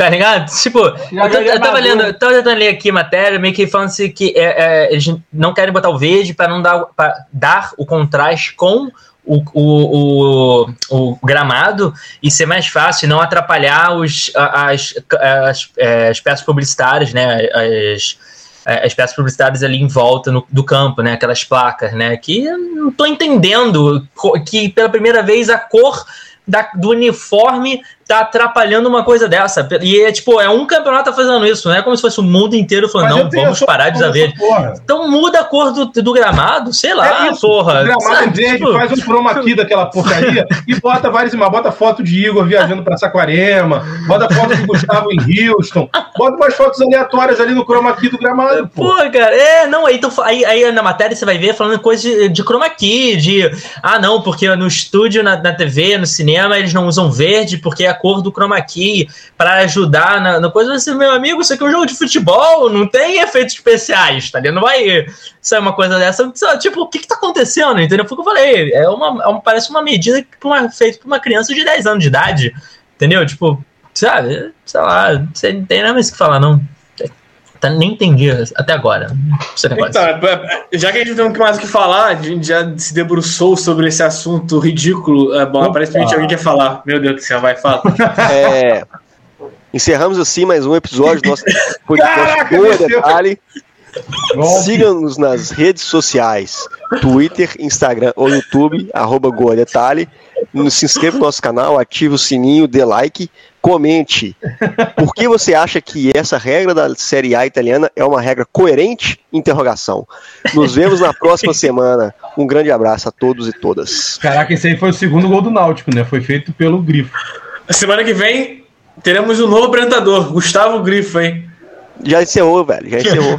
Tá ligado? Tipo, eu, tô, eu tava lendo, eu tava tentando ler aqui matéria, meio que falando assim que é, é, eles não querem botar o verde para não dar, pra dar o contraste com o, o, o, o, gramado e ser mais fácil, não atrapalhar os, as, as, é, as peças publicitárias, né? As, é, as peças publicitárias ali em volta no, do campo, né? Aquelas placas, né? Que eu não tô entendendo que pela primeira vez a cor da, do uniforme tá atrapalhando uma coisa dessa. E é tipo, é um campeonato tá fazendo isso, não é como se fosse o mundo inteiro falando, não, vamos parar de usar verde. Então muda a cor do, do gramado, sei lá, é isso, porra. O gramado é verde, tipo... faz um chroma aqui daquela porcaria e bota várias imagens, bota foto de Igor viajando pra Saquarema, bota foto do Gustavo em Houston, bota umas fotos aleatórias ali no chroma aqui do gramado. Pô, cara, é, não, aí, tu, aí, aí na matéria você vai ver falando coisa de, de chroma key, de, ah não, porque no estúdio, na, na TV, no cinema, eles não usam verde porque a cor do chroma key para ajudar na, na coisa. Assim, meu amigo, isso aqui é um jogo de futebol, não tem efeitos especiais, tá ligado? Não vai ser uma coisa dessa. Tipo, o que que tá acontecendo? Entendeu? Foi o que eu falei. É uma, é uma parece uma medida feita por uma criança de 10 anos de idade. Entendeu? Tipo, sabe? Sei lá, você não tem nada mais que falar, não. Tá, nem entendi até agora. Então, é, é, já que a gente não tem mais o que falar, a gente já se debruçou sobre esse assunto ridículo. É, bom, aparentemente alguém quer falar. Meu Deus do céu, vai falar. É, encerramos assim mais um episódio do nosso podcast Boa Detalhe. Siga-nos nas redes sociais, Twitter, Instagram ou YouTube, arroba Goa Detalhe. Se inscreva no nosso canal, ative o sininho, dê like Comente por que você acha que essa regra da Série A italiana é uma regra coerente? Interrogação. Nos vemos na próxima semana. Um grande abraço a todos e todas. Caraca, esse aí foi o segundo gol do Náutico, né? Foi feito pelo Grifo. Semana que vem teremos um novo apresentador, Gustavo Grifo, hein? Já encerrou, velho. Já encerrou.